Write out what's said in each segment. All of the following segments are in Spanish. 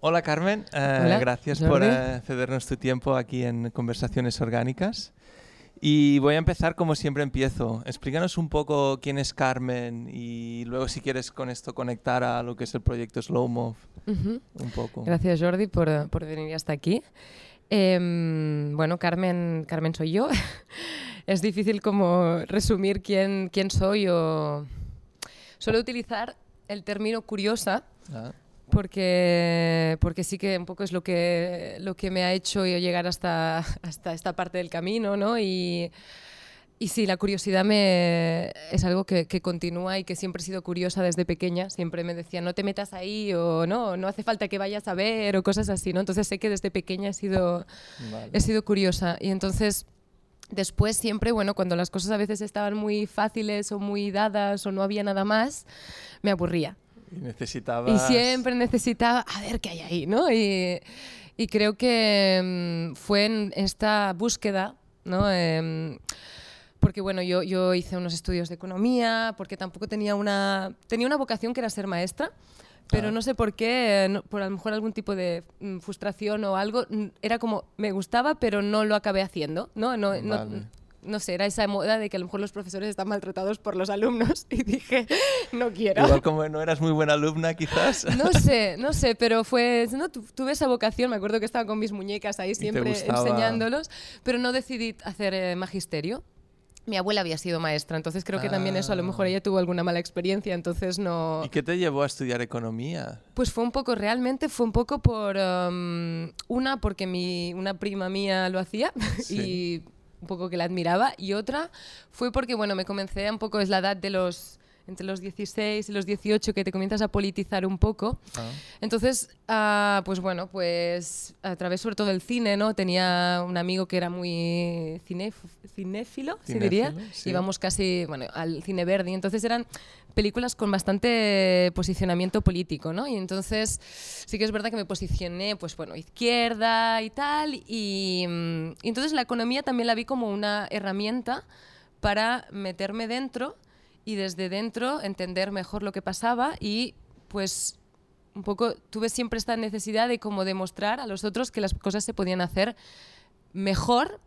Hola Carmen, eh, Hola, gracias Jordi. por eh, cedernos tu tiempo aquí en Conversaciones Orgánicas. Y voy a empezar como siempre empiezo. Explícanos un poco quién es Carmen y luego si quieres con esto conectar a lo que es el proyecto Slowmo Ujú. un poco. Gracias Jordi por, por venir hasta aquí. Em, bueno, Carmen, Carmen soy yo. es difícil como resumir quién, quién soy o... Suelo utilizar el término curiosa Ah, porque, porque sí que un poco es lo que, lo que me ha hecho yo llegar hasta, hasta esta parte del camino, ¿no? Y, y sí, la curiosidad me, es algo que, que continúa y que siempre he sido curiosa desde pequeña. Siempre me decían, no te metas ahí o no, no hace falta que vayas a ver o cosas así, ¿no? Entonces sé que desde pequeña he sido, vale. he sido curiosa y entonces después siempre, bueno, cuando las cosas a veces estaban muy fáciles o muy dadas o no había nada más, me aburría. Y necesitabas... Y siempre necesitaba, a ver qué hay ahí, ¿no? Y, y creo que mm, fue en esta búsqueda, ¿no? Em, porque bueno, yo, yo hice unos estudios de economía, porque tampoco tenía una, tenía una vocación que era ser maestra, pero Ah. no sé por qué, eh, no- por a lo mejor algún tipo de mm, frustración o algo, era como, me gustaba, pero no lo acabé haciendo, ¿no? no, no- Vale. no sé, era esa moda de que a lo mejor los profesores están maltratados por los alumnos y dije, no quiero. Igual como no eras muy buena alumna quizás. No sé, no sé, pero fue. No, tu- tuve esa vocación, me acuerdo que estaba con mis muñecas ahí siempre enseñándolos, pero no decidí hacer eh, magisterio. Mi abuela había sido maestra, entonces creo que también eso, a lo mejor Ah. ella tuvo alguna mala experiencia, entonces no. ¿Y qué te llevó a estudiar economía? Pues fue un poco, realmente fue un poco por. um, una, porque mi, una prima mía lo hacía Sí. y un poco que la admiraba, y otra fue porque, bueno, me comencé un poco, es la edad de los. Entre los 16 y los 18 que te comienzas a politizar un poco. Ah, Entonces, ah, pues bueno, pues a través sobre todo del cine, ¿no? Tenía un amigo que era muy cinéf- cinéfilo, se diría. Cinéfilo, sí. Íbamos casi, bueno, al cine verde. Y entonces eran películas con bastante posicionamiento político, ¿no? Y entonces sí que es verdad que me posicioné, pues bueno, izquierda y tal. Y, mm, y entonces la economía también la vi como una herramienta para meterme dentro y desde dentro entender mejor lo que pasaba y pues un poco tuve siempre esta necesidad de como demostrar a los otros que las cosas se podían hacer mejor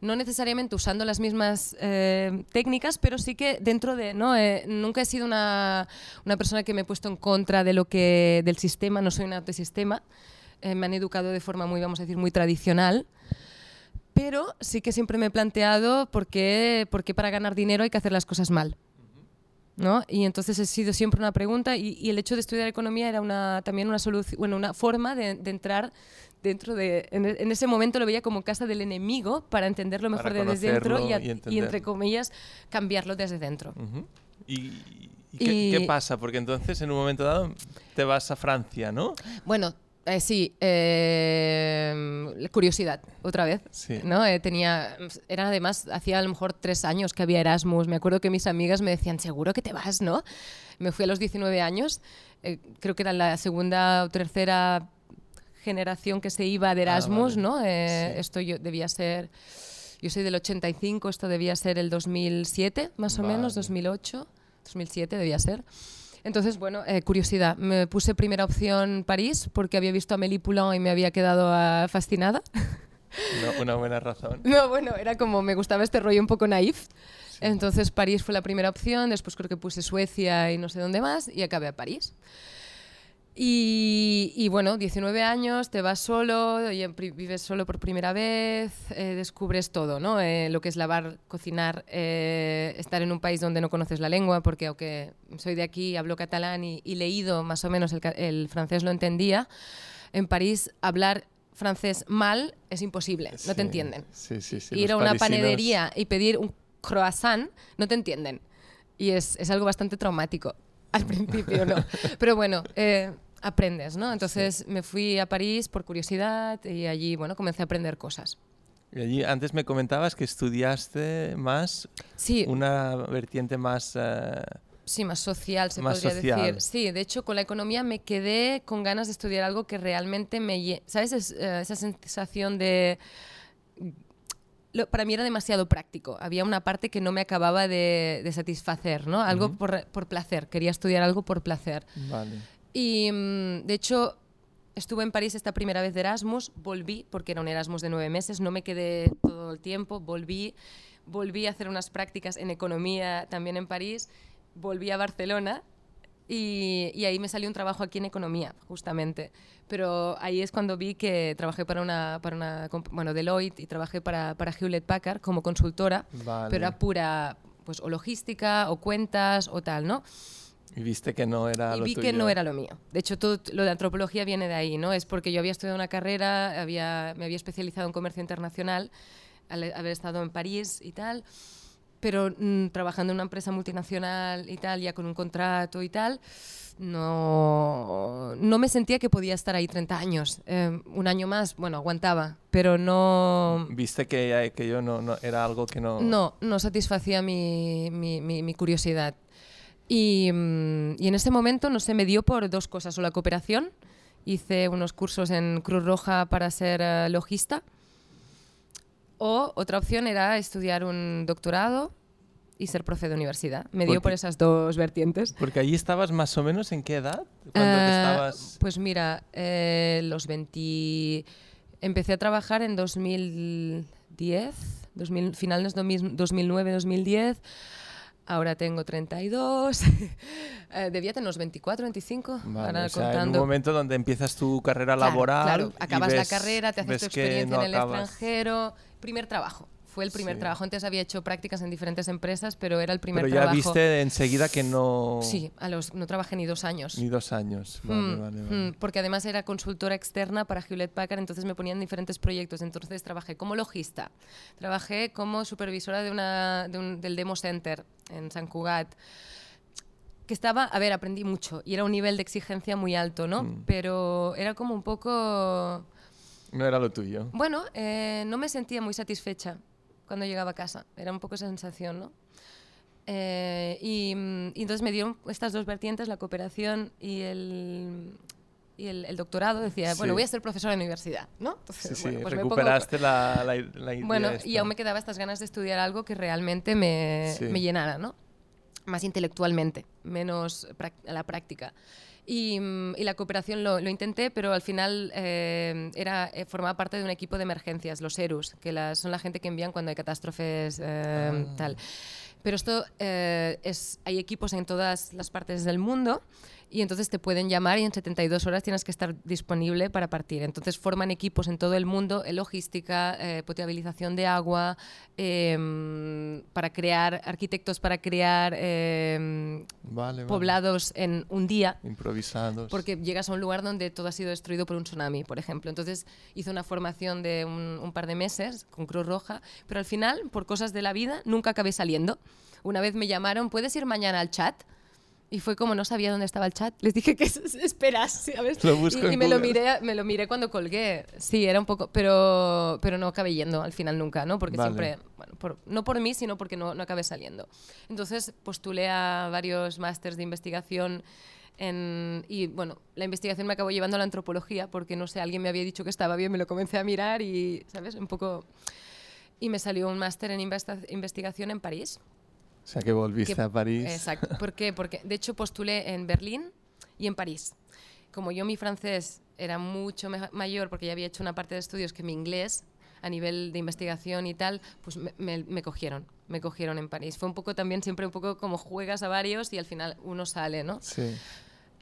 no necesariamente usando las mismas eh, técnicas, pero sí que dentro de, ¿no? Eh, nunca he sido una, una persona que me he puesto en contra de lo que, del sistema, no soy un antisistema, eh, me han educado de forma muy, vamos a decir, muy tradicional, pero sí que siempre me he planteado por qué, por qué para ganar dinero hay que hacer las cosas mal. ¿no? Y entonces ha sido siempre una pregunta y, y el hecho de estudiar economía era una, también una solución, bueno, una forma de, de entrar dentro de, en, en ese momento lo veía como casa del enemigo para entenderlo mejor Para desde dentro y, a- y y, entre comillas cambiarlo desde dentro. ujú. ¿Y, y qué, Y- qué pasa? Porque entonces en un momento dado te vas a Francia, ¿no? Bueno, eh, sí, eh, curiosidad, otra vez. Sí. ¿no? Eh, tenía, era además, hacía a lo mejor tres años que había Erasmus. Me acuerdo que mis amigas me decían, seguro que te vas, ¿no? Me fui a los 19 años, eh, creo que era la segunda o tercera generación que se iba de Erasmus, vale. ¿no? Sí. Esto yo, debía ser, yo soy del 85, esto debía ser el 2007, más o menos, Vale. 2008, 2007 debía ser. Entonces, bueno, eh, curiosidad. Me puse primera opción París porque había visto a Amélie Poulain y me había quedado ah, fascinada. Una, una buena razón. No, bueno, era como me gustaba este rollo un poco naif. Entonces París fue la primera opción, después creo que puse Suecia y no sé dónde más y acabé a París. Y, y bueno, 19 años, te vas solo, y vives solo por primera vez, eh, descubres todo, ¿no? Eh, lo que es lavar, cocinar, eh, estar en un país donde no conoces la lengua, porque aunque soy de aquí, hablo catalán y, y leído más o menos el, el francés lo entendía, en París hablar francés mal es imposible, no Sí, te entienden Sí, sí, sí. ir a una parisinos- panadería y pedir un croissant, no te entienden. Y es, es algo bastante traumático. Al principio no. Pero bueno, eh, aprendes, ¿no? Entonces me fui a París por curiosidad y allí, bueno, comencé a aprender cosas. Y allí antes me comentabas que estudiaste más, Sí, una vertiente más... eh, sí, más social se Más podría social. decir. Sí, de hecho con la economía me quedé con ganas de estudiar algo que realmente me... ¿Sabes? Es, eh, esa sensación de... lo- para mí era demasiado práctico. Había una parte que no me acababa de, de satisfacer, ¿no? Algo por, por placer. Quería estudiar algo por placer. Vale. Y mm, de hecho, estuve en París esta primera vez de Erasmus, volví, porque era un Erasmus de nueve meses, no me quedé todo el tiempo, volví, volví a hacer unas prácticas en economía también en París, volví a Barcelona y, y, ahí me salió un trabajo aquí en economía, justamente. Pero ahí es cuando vi que trabajé para una, para una bueno, Deloitte y trabajé para, para Hewlett Packard como consultora, Vale. pero era pura, pues, o logística, o cuentas, o tal, ¿no? Y viste que no era y lo vi tuyo. que no era lo mío. De hecho, todo lo de antropología viene de ahí, ¿no? Es porque yo había estudiado una carrera, había, me había especializado en comercio internacional, al haber estado en París y tal, pero mm, trabajando en una empresa multinacional y tal, ya con un contrato y tal, no, no me sentía que podía estar ahí 30 años. Eh, un año más, bueno, aguantaba, pero no... Viste que, que yo no, no, era algo que no... No, no satisfacía mi, mi, mi, mi curiosidad. Y, mm, y, en ese momento, no sé, me dio por dos cosas. O la cooperación, hice unos cursos en Cruz Roja para ser uh, logista. O otra opción era estudiar un doctorado y ser profe de universidad. Me dio por esas dos vertientes. Porque allí estabas más o menos en qué edad? ¿Cuándo uh, estabas? Pues mira, eh, los 20... Empecé a trabajar en 2010, 2000, finales de 2009-2010. Ahora tengo 32. eh, debía tener unos 24, 25. Vale, ahora o sea, contando. en un momento donde empiezas tu carrera claro, laboral. Claro, acabas ves, la carrera, te haces tu experiencia no en el acabas. extranjero. Primer trabajo. Fue el primer Sí. trabajo. Antes había hecho prácticas en diferentes empresas, pero era el primer Pero ya trabajo. viste enseguida que no. Sí, a los, no trabajé ni dos años. Ni dos años. Vale, Mm, vale, vale. mm, porque además era consultora externa para Hewlett Packard, entonces me ponían diferentes proyectos. Entonces trabajé como logista, trabajé como supervisora de una, de un- del Demo Center en San Cugat. Que estaba, a ver, aprendí mucho y era un nivel de exigencia muy alto, ¿no? Mm. Pero era como un poco. No era lo tuyo. Bueno, eh, no me sentía muy satisfecha cuando llegaba a casa. Era un poco esa sensación, ¿no? Eh, y, mm, y entonces me dieron estas dos vertientes, la cooperación y el, y el, el doctorado. Decía, Sí. bueno, voy a ser profesora en la universidad, ¿no? Sí, Entonces, sí, bueno, pues me pongo- recuperaste la, la, la idea. bueno, esta. y aún me quedaba estas ganas de estudiar algo que realmente me, Sí. me llenara, ¿no? Más intelectualmente, menos a la práctica. Y, mm, y la cooperación lo, lo intenté, pero al final eh, era, eh, formaba parte de un equipo de emergencias, los ERUS, que las, son la gente que envían cuando hay catástrofes eh, Ah. tal. Pero esto eh, es, hay equipos en todas las partes del mundo y entonces te pueden llamar y en 72 horas tienes que estar disponible para partir. Entonces forman equipos en todo el mundo en logística, eh, potabilización de agua, eh, para crear arquitectos, para crear eh, Vale, vale. poblados en un día. Improvisados. Porque llegas a un lugar donde todo ha sido destruido por un tsunami, por ejemplo. Entonces hice una formación de un, un par de meses con Cruz Roja, pero al final, por cosas de la vida, nunca acabé saliendo. Una vez me llamaron, ¿puedes ir mañana al chat? Y fue como no sabía dónde estaba el chat. Les dije que esperas, ¿sabes? Lo busco y, en y me lo miré, me lo miré cuando colgué. Sí, era un poco, pero pero no acabé yendo al final nunca, ¿no? Porque Vale. siempre, bueno, por- no por mí, sino porque no, no acabé saliendo. Entonces postulé a varios másters de investigación en- y bueno, la investigación me acabó llevando a la antropología porque no sé, alguien me había dicho que estaba bien, me lo comencé a mirar y, ¿sabes? Un poco... Y me salió un máster en investigación en París. O sea, que volviste que- a París. Exacto. ¿Por qué? Porque de hecho postulé en Berlín y en París. Como yo mi francés era mucho mayor porque ya había hecho una parte de estudios que mi inglés a nivel de investigación y tal, pues me, me- me cogieron, me cogieron en París. Fue un poco también siempre un poco como juegas a varios y al final uno sale, ¿no? Sí.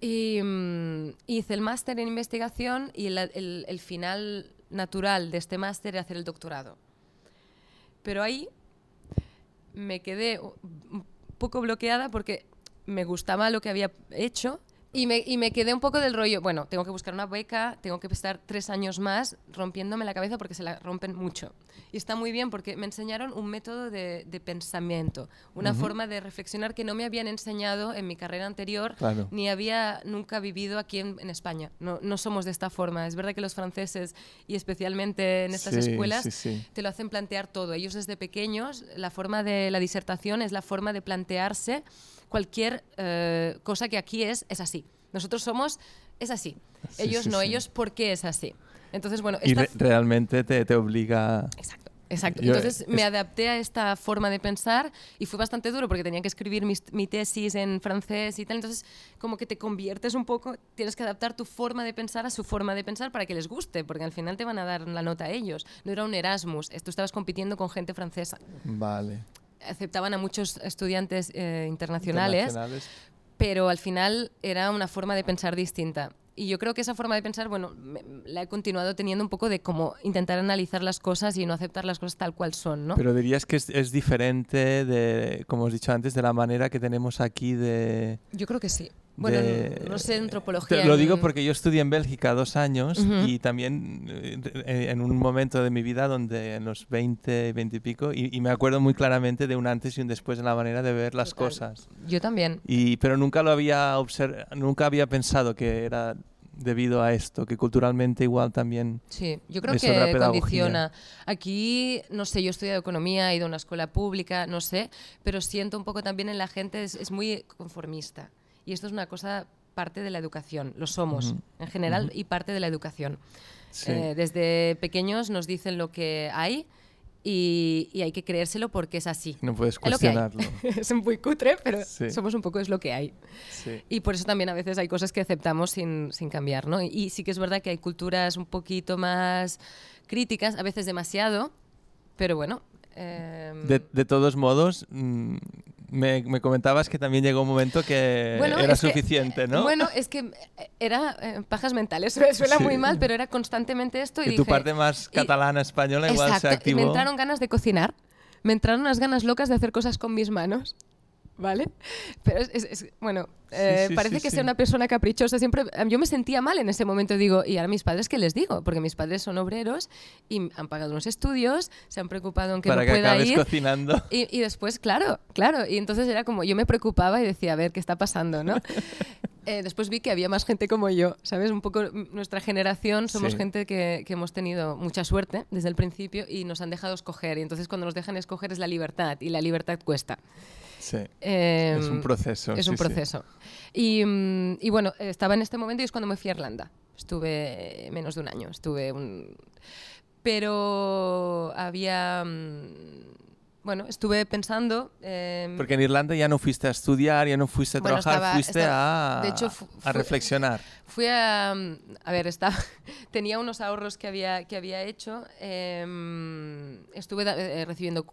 Y mm, hice el máster en investigación y el, el- el final natural de este máster era hacer el doctorado. Pero ahí me quedé un poco bloqueada porque me gustaba lo que había hecho y me, y me quedé un poco del rollo, bueno, tengo que buscar una beca, tengo que estar tres años más rompiéndome la cabeza porque se la rompen mucho. Y está muy bien porque me enseñaron un método de, de pensamiento, una Ujú. forma de reflexionar que no me habían enseñado en mi carrera anterior Claro. ni había nunca vivido aquí en, en España. No, no somos de esta forma. Es verdad que los franceses, y especialmente en estas Sí, escuelas, sí, sí. te lo hacen plantear todo. Ellos desde pequeños, la forma de la disertación es la forma de plantearse cualquier eh, cosa que aquí es, es así. Nosotros somos, es así. Sí, ellos sí, no, sí. ellos, ¿por qué es así? Entonces, bueno, Y re- realmente te, te obliga... Exacto. Exacto. Entonces me es- adapté a esta forma de pensar y fue bastante duro porque tenía que escribir mis- mi tesis en francés y tal. Entonces, como que te conviertes un poco, tienes que adaptar tu forma de pensar a su forma de pensar para que les guste, porque al final te van a dar la nota a ellos. No era un Erasmus, tú estabas compitiendo con gente francesa. Vale. Aceptaban a muchos estudiantes eh, internacionales, Internacionales. pero al final era una forma de pensar distinta. Y yo creo que esa forma de pensar, bueno, me- la he continuado teniendo un poco de como intentar analizar las cosas y no aceptar las cosas tal cual son, ¿no? Pero dirías que es, es diferente de, como os he dicho antes, de la manera que tenemos aquí de... Yo creo que sí. Bueno, de- no sé antropología. Te lo digo porque yo estudié en Bélgica dos años Ujú. y también eh, en un momento de mi vida donde en los 20, 20 y pico, y, y me acuerdo muy claramente de un antes y un después en la manera de ver las Total. cosas. Yo también. Y, pero nunca lo había nunca había pensado que era debido a esto, que culturalmente igual también... Sí, yo creo que condiciona. Aquí, no sé, yo he estudiado economía, he ido a una escuela pública, no sé, pero siento un poco también en la gente, es, es muy conformista. Y esto es una cosa parte de la educación, lo somos Ujú, en general ujú. y parte de la educación. Sí. Eh, desde pequeños nos dicen lo que hay y, y hay que creérselo porque es así. no puedes Es cuestionarlo. es muy cutre, pero Sí. somos un poco es lo que hay. Sí. Y por eso también a veces hay cosas que aceptamos sin, sin cambiar, ¿no? Y, y sí que es verdad que hay culturas un poquito más críticas, a veces demasiado, pero bueno. em, De, de todos modos, mm, me, me comentabas que también llegó un momento que Bueno, era es que- suficiente, ¿no? Bueno, es que era eh, pajas mentales, suena Sí. muy mal, pero era constantemente esto y dije... tu parte más y- catalana española igual se Exacto, y activó. me entraron ganas de cocinar, me entraron unas ganas locas de hacer cosas con mis manos. ¿Vale? Pero es, es- es- bueno, Sí, eh, sí, parece sí, que sea una persona caprichosa. Siempre, yo me sentía mal en ese momento. Digo, ¿y ahora mis padres qué les digo? Porque mis padres son obreros y han pagado unos estudios, se han preocupado en que para no que pueda acabes ir. cocinando. Y, y después, claro, claro. Y entonces era como, yo me preocupaba y decía, a ver, ¿qué está pasando? ¿no? Eh, después vi que había más gente como yo, ¿sabes? Un poco nuestra generación somos gente que, que hemos tenido mucha suerte desde el principio y nos han dejado escoger. Y entonces cuando nos dejan escoger es la libertad y la libertad cuesta. Sí. Eh, es un proceso. es sí, un sí. proceso. Y, mm, y bueno, estaba en este momento y es cuando me fui a Irlanda. Estuve menos de un año, estuve un... Pero había... mm, Bueno, estuve pensando... em, Porque en Irlanda ya no fuiste a estudiar, ya no fuiste a Bueno, trabajar, estaba- fuiste estaba- a, de hecho, fu- a reflexionar. Fui a... A ver, estaba, tenía unos ahorros que había, que había hecho. em, estuve eh, recibiendo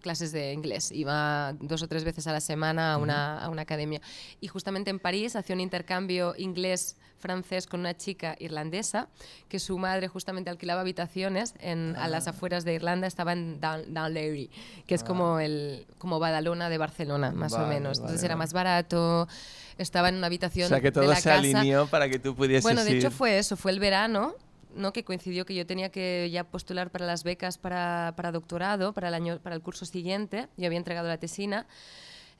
clases de inglés. Iba dos o tres veces a la semana a una, a una academia. Y justamente en París hacía un intercambio inglés-francés con una chica irlandesa que su madre justamente alquilaba habitaciones en, a Ah. las afueras de Irlanda. Estaba en Down, Downleary, que es como, el, como Badalona de Barcelona, más o Vale, menos. Entonces vale, era más barato. Estaba en una habitación O sea que de todo la se casa. alineó para que tú pudieses Bueno, de hecho ir. fue eso, fue el verano, ¿no? que coincidió que yo tenía que ya postular para las becas para, para doctorado, para el, año, para el curso siguiente. Yo había entregado la tesina.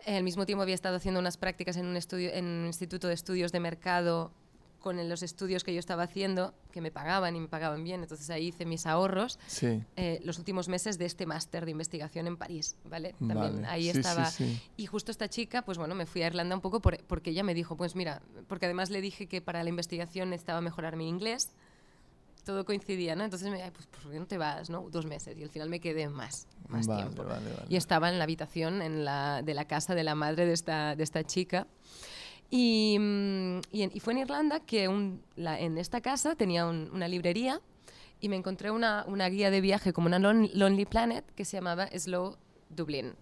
Al mismo tiempo había estado haciendo unas prácticas en un, estudio, en un instituto de estudios de mercado con los estudios que yo estaba haciendo, que me pagaban y me pagaban bien. Entonces ahí hice mis ahorros. Sí. eh, los últimos meses de este máster de investigación en París, ¿vale? También Vale. ahí Sí, estaba. sí. Y justo esta chica, pues bueno, me fui a Irlanda un poco por- porque ella me dijo, pues mira, porque además le dije que para la investigación necesitaba mejorar mi inglés. Todo coincidía, ¿no? Entonces me dije, pues ¿por qué no te vas, no? Dos meses. Y al final me quedé más, más Vale, tiempo. vale, vale. Y estaba en la habitación en la, de la casa de la madre de esta, de esta chica. Y, mm, y, y fue en Irlanda que un- la- en esta casa tenía un- una librería y me encontré una, una guía de viaje como una Lon- Lonely Planet que se llamaba Slow Dublin.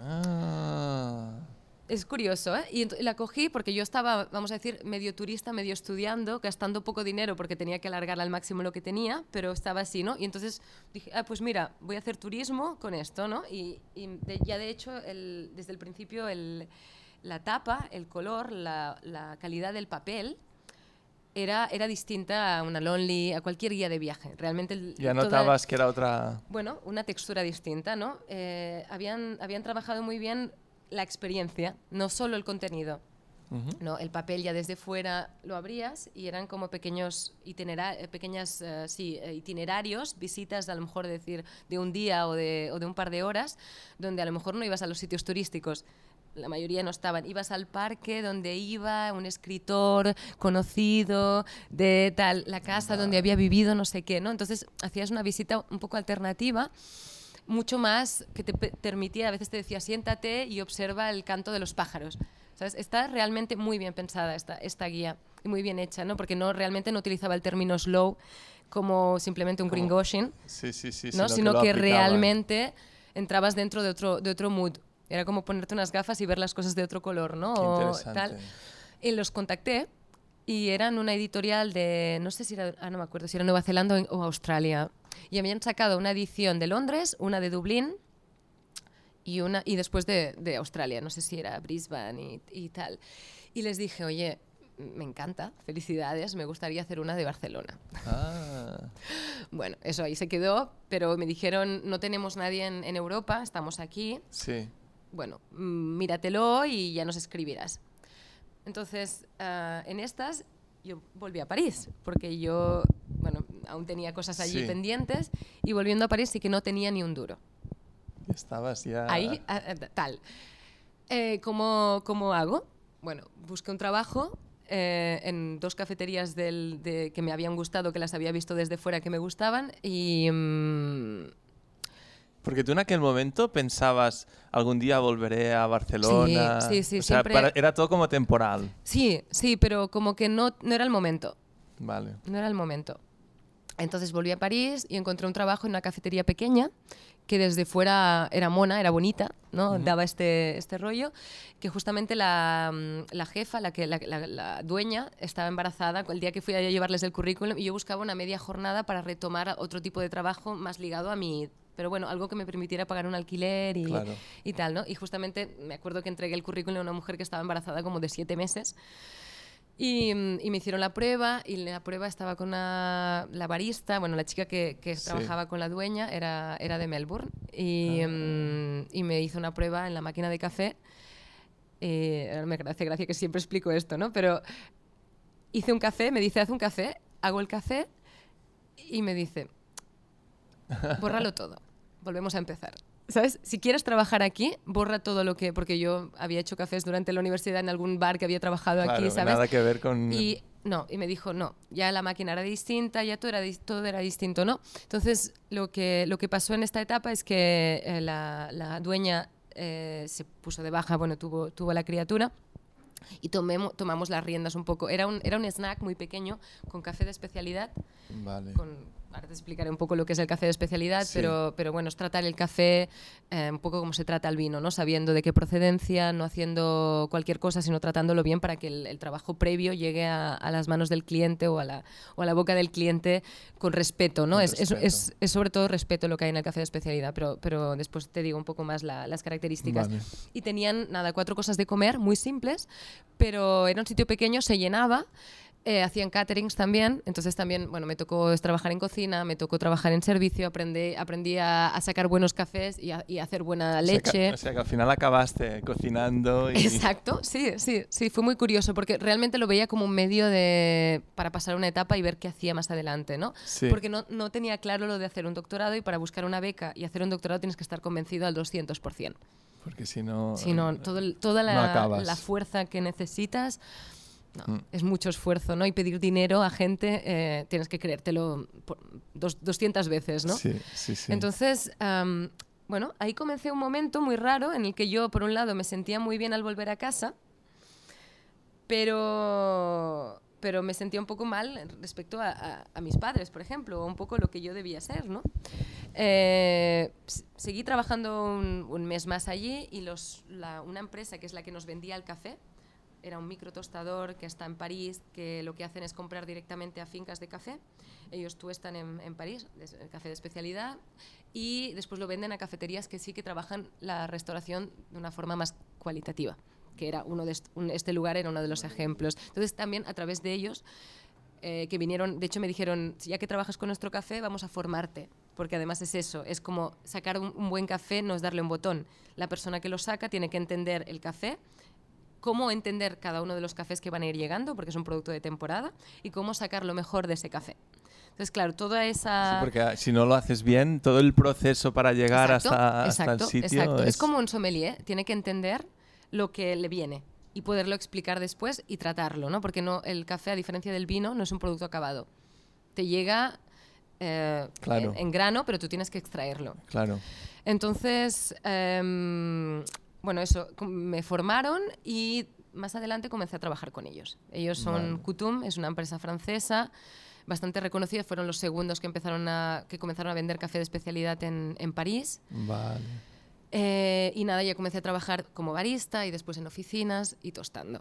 Ah. Es curioso, ¿eh? Y la cogí porque yo estaba, vamos a decir, medio turista, medio estudiando, gastando poco dinero porque tenía que alargar al máximo lo que tenía, pero estaba así, ¿no? Y entonces dije, ah, pues mira, voy a hacer turismo con esto, ¿no? Y, y de- ya de hecho, el- desde el principio, el- la tapa, el color, la, la calidad del papel era, era distinta a una Lonely, a cualquier guía de viaje. Realmente el- Ya toda- notabas que era otra. bueno, una textura distinta, ¿no? Eh, habían, habían trabajado muy bien la experiencia, no solo el contenido. No, el papel ya desde fuera lo abrías y eran como pequeños itinera eh, pequeñas, eh, sí, eh, itinerarios, visitas a lo mejor decir de un día o de, o de un par de horas, donde a lo mejor no ibas a los sitios turísticos. La mayoría no estaban. Ibas al parque donde iba un escritor conocido de tal, la casa donde había vivido no sé qué, ¿no? Entonces hacías una visita un poco alternativa mucho más que te pe- permitía, a veces te decía siéntate y observa el canto de los pájaros. ¿Sabes? Está realmente muy bien pensada esta, esta guía y muy bien hecha, ¿no? Porque no, realmente no utilizaba el término slow como simplemente un Como- greenwashing, Sí, sí, sí. ¿no? sino sino que, aplicaba. realmente entrabas dentro de otro, de otro mood. Era como ponerte unas gafas y ver las cosas de otro color, ¿no? Qué O tal. Y los contacté y eran una editorial de, no sé si era, ah, no me acuerdo si era Nueva Zelanda o, Australia. Y habían sacado una edición de Londres, una de Dublín y, una, y después de, de Australia, no sé si era Brisbane y, y tal. Y les dije, oye, me encanta, felicidades, me gustaría hacer una de Barcelona. Ah, Bueno, eso ahí se quedó, pero me dijeron, no tenemos nadie en, en Europa, estamos aquí, sí. bueno, mm, míratelo y ya nos escribirás. Entonces, ah, en estas yo volví a París, porque yo, bueno, aún tenía cosas allí Sí. pendientes y volviendo a París sí que no tenía ni un duro. Estabas ya. Ahí, ah, ah, tal. Eh, ¿cómo, ¿Cómo hago? Bueno, busqué un trabajo eh, en dos cafeterías del, de, que me habían gustado, que las había visto desde fuera que me gustaban y... mm, Porque tú en aquel momento pensabas, algún día volveré a Barcelona. Sí, sí, sí, O sea, siempre- para- era todo como temporal. sí, sí, pero como que no, no era el momento. Vale. No era el momento. Entonces volví a París y encontré un trabajo en una cafetería pequeña que desde fuera era mona, era bonita, ¿no? Daba este, este rollo, que justamente la, mm, la jefa, la, que, la, la- la dueña, estaba embarazada el día que fui a llevarles el currículum y yo buscaba una media jornada para retomar otro tipo de trabajo más ligado a mi... Pero bueno, algo que me permitiera pagar un alquiler y, Claro. y tal, ¿no? Y justamente me acuerdo que entregué el currículum a una mujer que estaba embarazada como de siete meses. Y, y me hicieron la prueba y la prueba estaba con una, la barista, bueno, la chica que, que Sí. trabajaba con la dueña era, era de Melbourne y, Ah. mm, y me hizo una prueba en la máquina de café. Eh, me hace gracia que siempre explico esto, ¿no? Pero hice un café, me dice, haz un café, hago el café y me dice, bórralo todo, volvemos a empezar. ¿Sabes? Si quieres trabajar aquí, borra todo lo que... Porque yo había hecho cafés durante la universidad en algún bar que había trabajado Claro, aquí, ¿sabes? nada que ver con... Y no, y me dijo, no, ya la máquina era distinta, ya todo era, todo era distinto, ¿no? Entonces, lo que, lo que pasó en esta etapa es que eh, la, la dueña eh, se puso de baja, bueno, tuvo, tuvo la criatura y tomemo- tomamos las riendas un poco. Era un, era un snack muy pequeño con café de especialidad, Vale. con, ahora te explicaré un poco lo que es el café de especialidad, Sí. pero, pero bueno, es tratar el café eh, un poco como se trata el vino, ¿no? Sabiendo de qué procedencia, no haciendo cualquier cosa, sino tratándolo bien para que el, el trabajo previo llegue a, a las manos del cliente o a, la, o a la boca del cliente con respeto, ¿no? Con Es, es- respeto. es- es sobre todo respeto lo que hay en el café de especialidad, pero, pero después te digo un poco más la- las características. Vale. Y tenían, nada, cuatro cosas de comer muy simples, pero era un sitio pequeño, se llenaba. Eh, hacían caterings también, entonces también, bueno, me tocó trabajar en cocina, me tocó trabajar en servicio, aprendí, aprendí a, a sacar buenos cafés y a, y a hacer buena O sea que- leche. O sea, que, al final acabaste cocinando y... Exacto, sí, sí, sí, fue muy curioso porque realmente lo veía como un medio de, para pasar una etapa y ver qué hacía más adelante, ¿no? Sí. Porque no, no tenía claro lo de hacer un doctorado y para buscar una beca y hacer un doctorado tienes que estar convencido al 200%. Porque si no... Si no, todo el- toda no la, acabas. la fuerza que necesitas, no, Mm. es mucho esfuerzo, ¿no? Y pedir dinero a gente, eh, tienes que creértelo por dos, 200 veces, ¿no? Sí, sí, sí. Entonces, bueno, ahí comencé un momento muy raro en el que yo, por un lado, me sentía muy bien al volver a casa, pero, pero me sentía un poco mal respecto a, a- a mis padres, por ejemplo, o un poco lo que yo debía ser, ¿no? Eh, seguí trabajando un, un mes más allí y los, la- una empresa que es la que nos vendía el café, era un micro tostador que está en París, que lo que hacen es comprar directamente a fincas de café. Ellos tú están en, en París, el café de especialidad, y después lo venden a cafeterías que sí que trabajan la restauración de una forma más cualitativa, que era uno de est- un- este lugar era uno de los ejemplos. Entonces también a través de ellos eh, que vinieron, de hecho me dijeron, "Si ya que trabajas con nuestro café, vamos a formarte, porque además es eso, es como sacar un, un buen café no es darle un botón. La persona que lo saca tiene que entender el café, cómo entender cada uno de los cafés que van a ir llegando, porque es un producto de temporada, y cómo sacar lo mejor de ese café. Entonces, claro, toda Sí, esa... porque ah, si no lo haces bien, todo el proceso para llegar Exacto, hasta, hasta exacto, el sitio exacto. Es... es... como un sommelier, tiene que entender lo que le viene y poderlo explicar después y tratarlo, ¿no? Porque no, el café, a diferencia del vino, no es un producto acabado. Te llega eh, Claro. en, en grano, pero tú tienes que extraerlo. Claro. Entonces, em, bueno, eso, me formaron y más adelante comencé a trabajar con ellos. Ellos son Vale. Kutum, es una empresa francesa bastante reconocida, fueron los segundos que empezaron a, que comenzaron a vender café de especialidad en, en París. Vale. Eh, y nada, ya comencé a trabajar como barista y después en oficinas y tostando.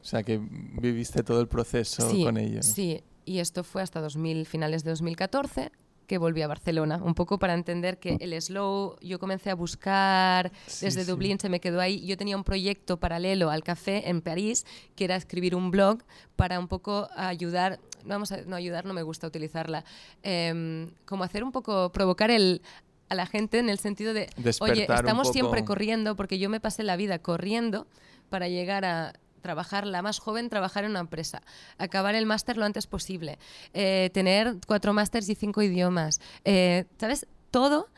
O sea que viviste todo el proceso sí, con ellos. Sí, y esto fue hasta 2000, finales de 2014 que volví a Barcelona, un poco para entender que el slow yo comencé a buscar Sí, desde sí. Dublín, se me quedó ahí. Yo tenía un proyecto paralelo al café en París, que era escribir un blog para un poco ayudar, no, vamos a, no ayudar, no me gusta utilizarla, em, como hacer un poco, provocar el a la gente en el sentido de, oye, Despertar estamos siempre corriendo, porque yo me pasé la vida corriendo para llegar a trabajar, la más joven, trabajar en una empresa, acabar el máster lo antes posible, eh, tener cuatro másters y cinco idiomas, eh, ¿sabes? Todo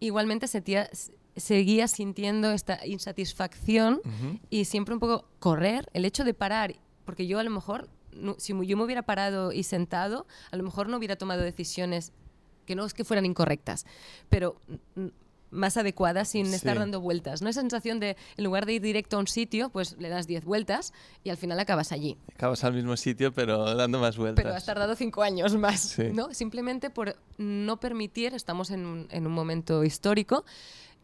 igualmente sentía- seguía sintiendo esta insatisfacción y siempre un poco correr, el hecho de parar, porque yo a lo mejor, no- si yo me hubiera parado y sentado, a lo mejor no hubiera tomado decisiones que no es que fueran incorrectas, pero más adecuadas sin estar Sí. dando vueltas. ¿no? Esa sensación de, en lugar de ir directo a un sitio, pues le das 10 vueltas y al final acabas allí. Acabas al mismo sitio, pero dando más vueltas. Pero has tardado cinco años más, Sí. ¿no? Simplemente por no permitir, estamos en un, en un momento histórico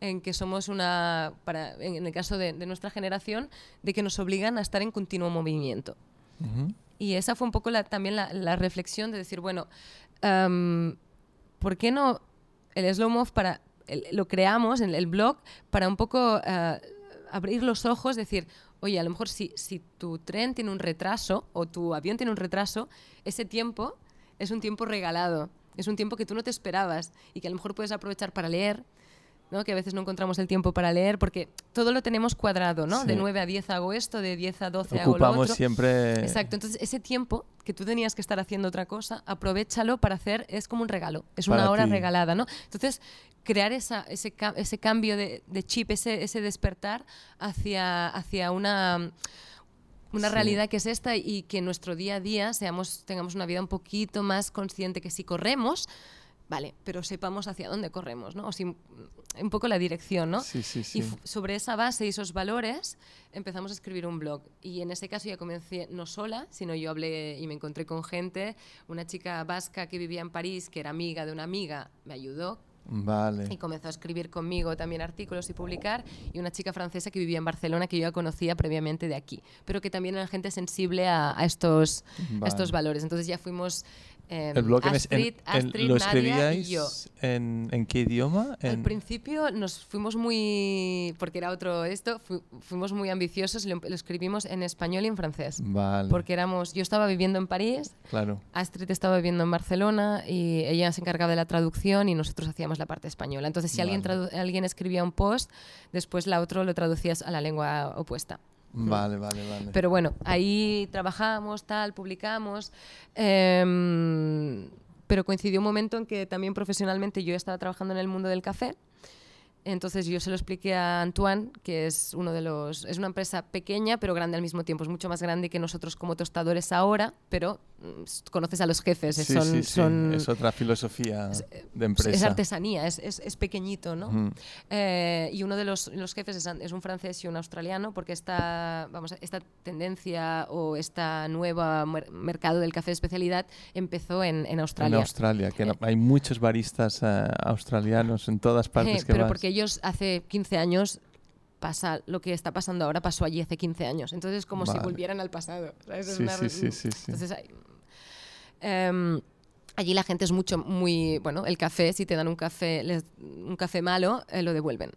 en que somos una, para, en el caso de, de nuestra generación, de que nos obligan a estar en continuo movimiento. Ujú. Y esa fue un poco la- también la, la reflexión de decir, bueno, am, ¿por qué no el Slow Move para, lo creamos en el blog para un poco ah, abrir los ojos, decir, oye, a lo mejor si, si tu tren tiene un retraso o tu avión tiene un retraso, ese tiempo es un tiempo regalado, es un tiempo que tú no te esperabas y que a lo mejor puedes aprovechar para leer, ¿no? que a veces no encontramos el tiempo para leer porque todo lo tenemos cuadrado, ¿no? Sí. De 9 a 10 hago esto, de 10 a 12 hago lo Ocupamos otro. siempre. Exacto, entonces ese tiempo que tú tenías que estar haciendo otra cosa, aprovechalo para hacer, es como un regalo, es una Para hora ti. regalada, ¿no? Entonces, crear esa, ese, ese cambio de, de chip, ese, ese despertar hacia, hacia una, una Sí. realidad que es esta y que en nuestro día a día seamos, tengamos una vida un poquito más consciente que si corremos, vale, pero sepamos hacia dónde corremos, ¿no? O si, un poco la dirección, ¿no? Sí, sí, Y sí. fu- sobre esa base y esos valores empezamos a escribir un blog. Y en ese caso ya comencé no sola, sino yo hablé y me encontré con gente. Una chica vasca que vivía en París, que era amiga de una amiga, me ayudó y Vale. comenzó a escribir conmigo también artículos y publicar. Y una chica francesa que vivía en Barcelona, que yo ya conocía previamente de aquí, pero que también era gente sensible a, a estos, a Vale. estos valores. Entonces ya fuimos... eh, El blog en es- Astrid, en- en- Astrid, lo Nadia y escribíais yo. en, en qué idioma? Al principio nos fuimos muy, porque era otro esto, fu- fuimos muy ambiciosos y lo, lo escribimos en español y en francés. Vale. Porque éramos, yo estaba viviendo en París, Claro. Astrid estaba viviendo en Barcelona y ella se encargaba de la traducción y nosotros hacíamos la parte española. Entonces, si alguien, Vale. alguien escribía un post, después la otro lo traducías a la lengua opuesta. Vale, vale, vale. Pero bueno, ahí trabajamos, tal, publicamos. em, pero coincidió un momento en que también profesionalmente yo estaba trabajando en el mundo del café. Entonces yo se lo expliqué a Antoine, que es uno de los es una empresa pequeña pero grande al mismo tiempo, es mucho más grande que nosotros como tostadores ahora, pero conoces a los jefes, sí, son, sí, sí. son Es otra filosofía de es empresa. artesanía, es, es, es pequeñito, ¿no? Ujú. Eh, y uno de los, los jefes es, es un francés y un australiano, porque esta, vamos, esta tendencia o esta nueva mer- mercado del café de especialidad empezó en, en En Australia. Australia, que no- hay muchos baristas eh, australianos en todas partes Eh, que pero vas. porque ellos hace 15 años pasa lo que está pasando ahora pasó allí hace 15 años entonces es como si Vale. volvieran al pasado ¿sabes? Es Sí, una sí, sí, sí, sí. entonces hay- em, allí la gente es mucho muy bueno el café si te dan un café les- un café malo eh, lo devuelven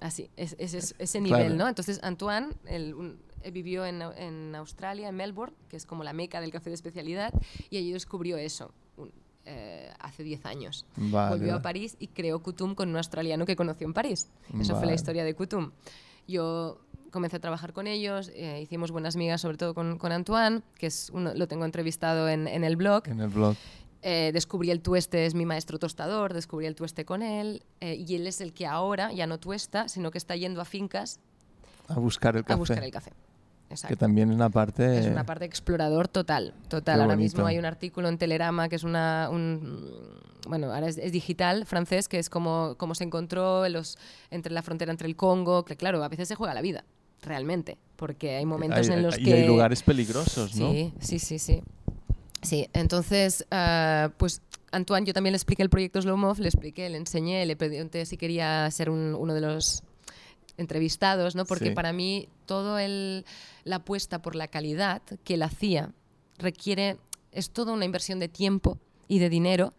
así es, es- es- ese Claro. nivel no entonces Antoine el- un- eh, vivió en, en Australia en Melbourne que es como la meca del café de especialidad y allí descubrió eso eh, hace 10 años Vale, volvió a vale. París y creó Kutum con un australiano que conoció en París. Eso fue la Vale. historia de Kutum. Yo comencé a trabajar con ellos, eh, hicimos buenas migas, sobre todo con, con Antoine, que es uno, lo tengo entrevistado en, en el blog. En el blog. Eh, descubrí el tueste, es mi maestro tostador, descubrí el tueste con él, y él es el que ahora ya no tuesta, sino que está yendo a fincas A buscar el café. a buscar el café. Exacto. Que también es una parte... Es una parte explorador total, total. Qué Ahora bonito. mismo hay un artículo en Telerama que es una, un, bueno, ahora es, es digital, francés, que es como, como se encontró en los, entre la frontera entre el Congo, que claro, a veces se juega la vida, realmente, porque hay momentos hay, en los y que... hay lugares peligrosos, ¿no? Sí, sí, sí, sí. Sí, entonces, ah, pues Antoine, yo también le expliqué el proyecto Slow Move, le expliqué, le enseñé, le pregunté si quería ser un- uno de los entrevistados, ¿no? Porque Sí. para mí todo el, la apuesta por la calidad que él hacía requiere, es toda una inversión de tiempo y de dinero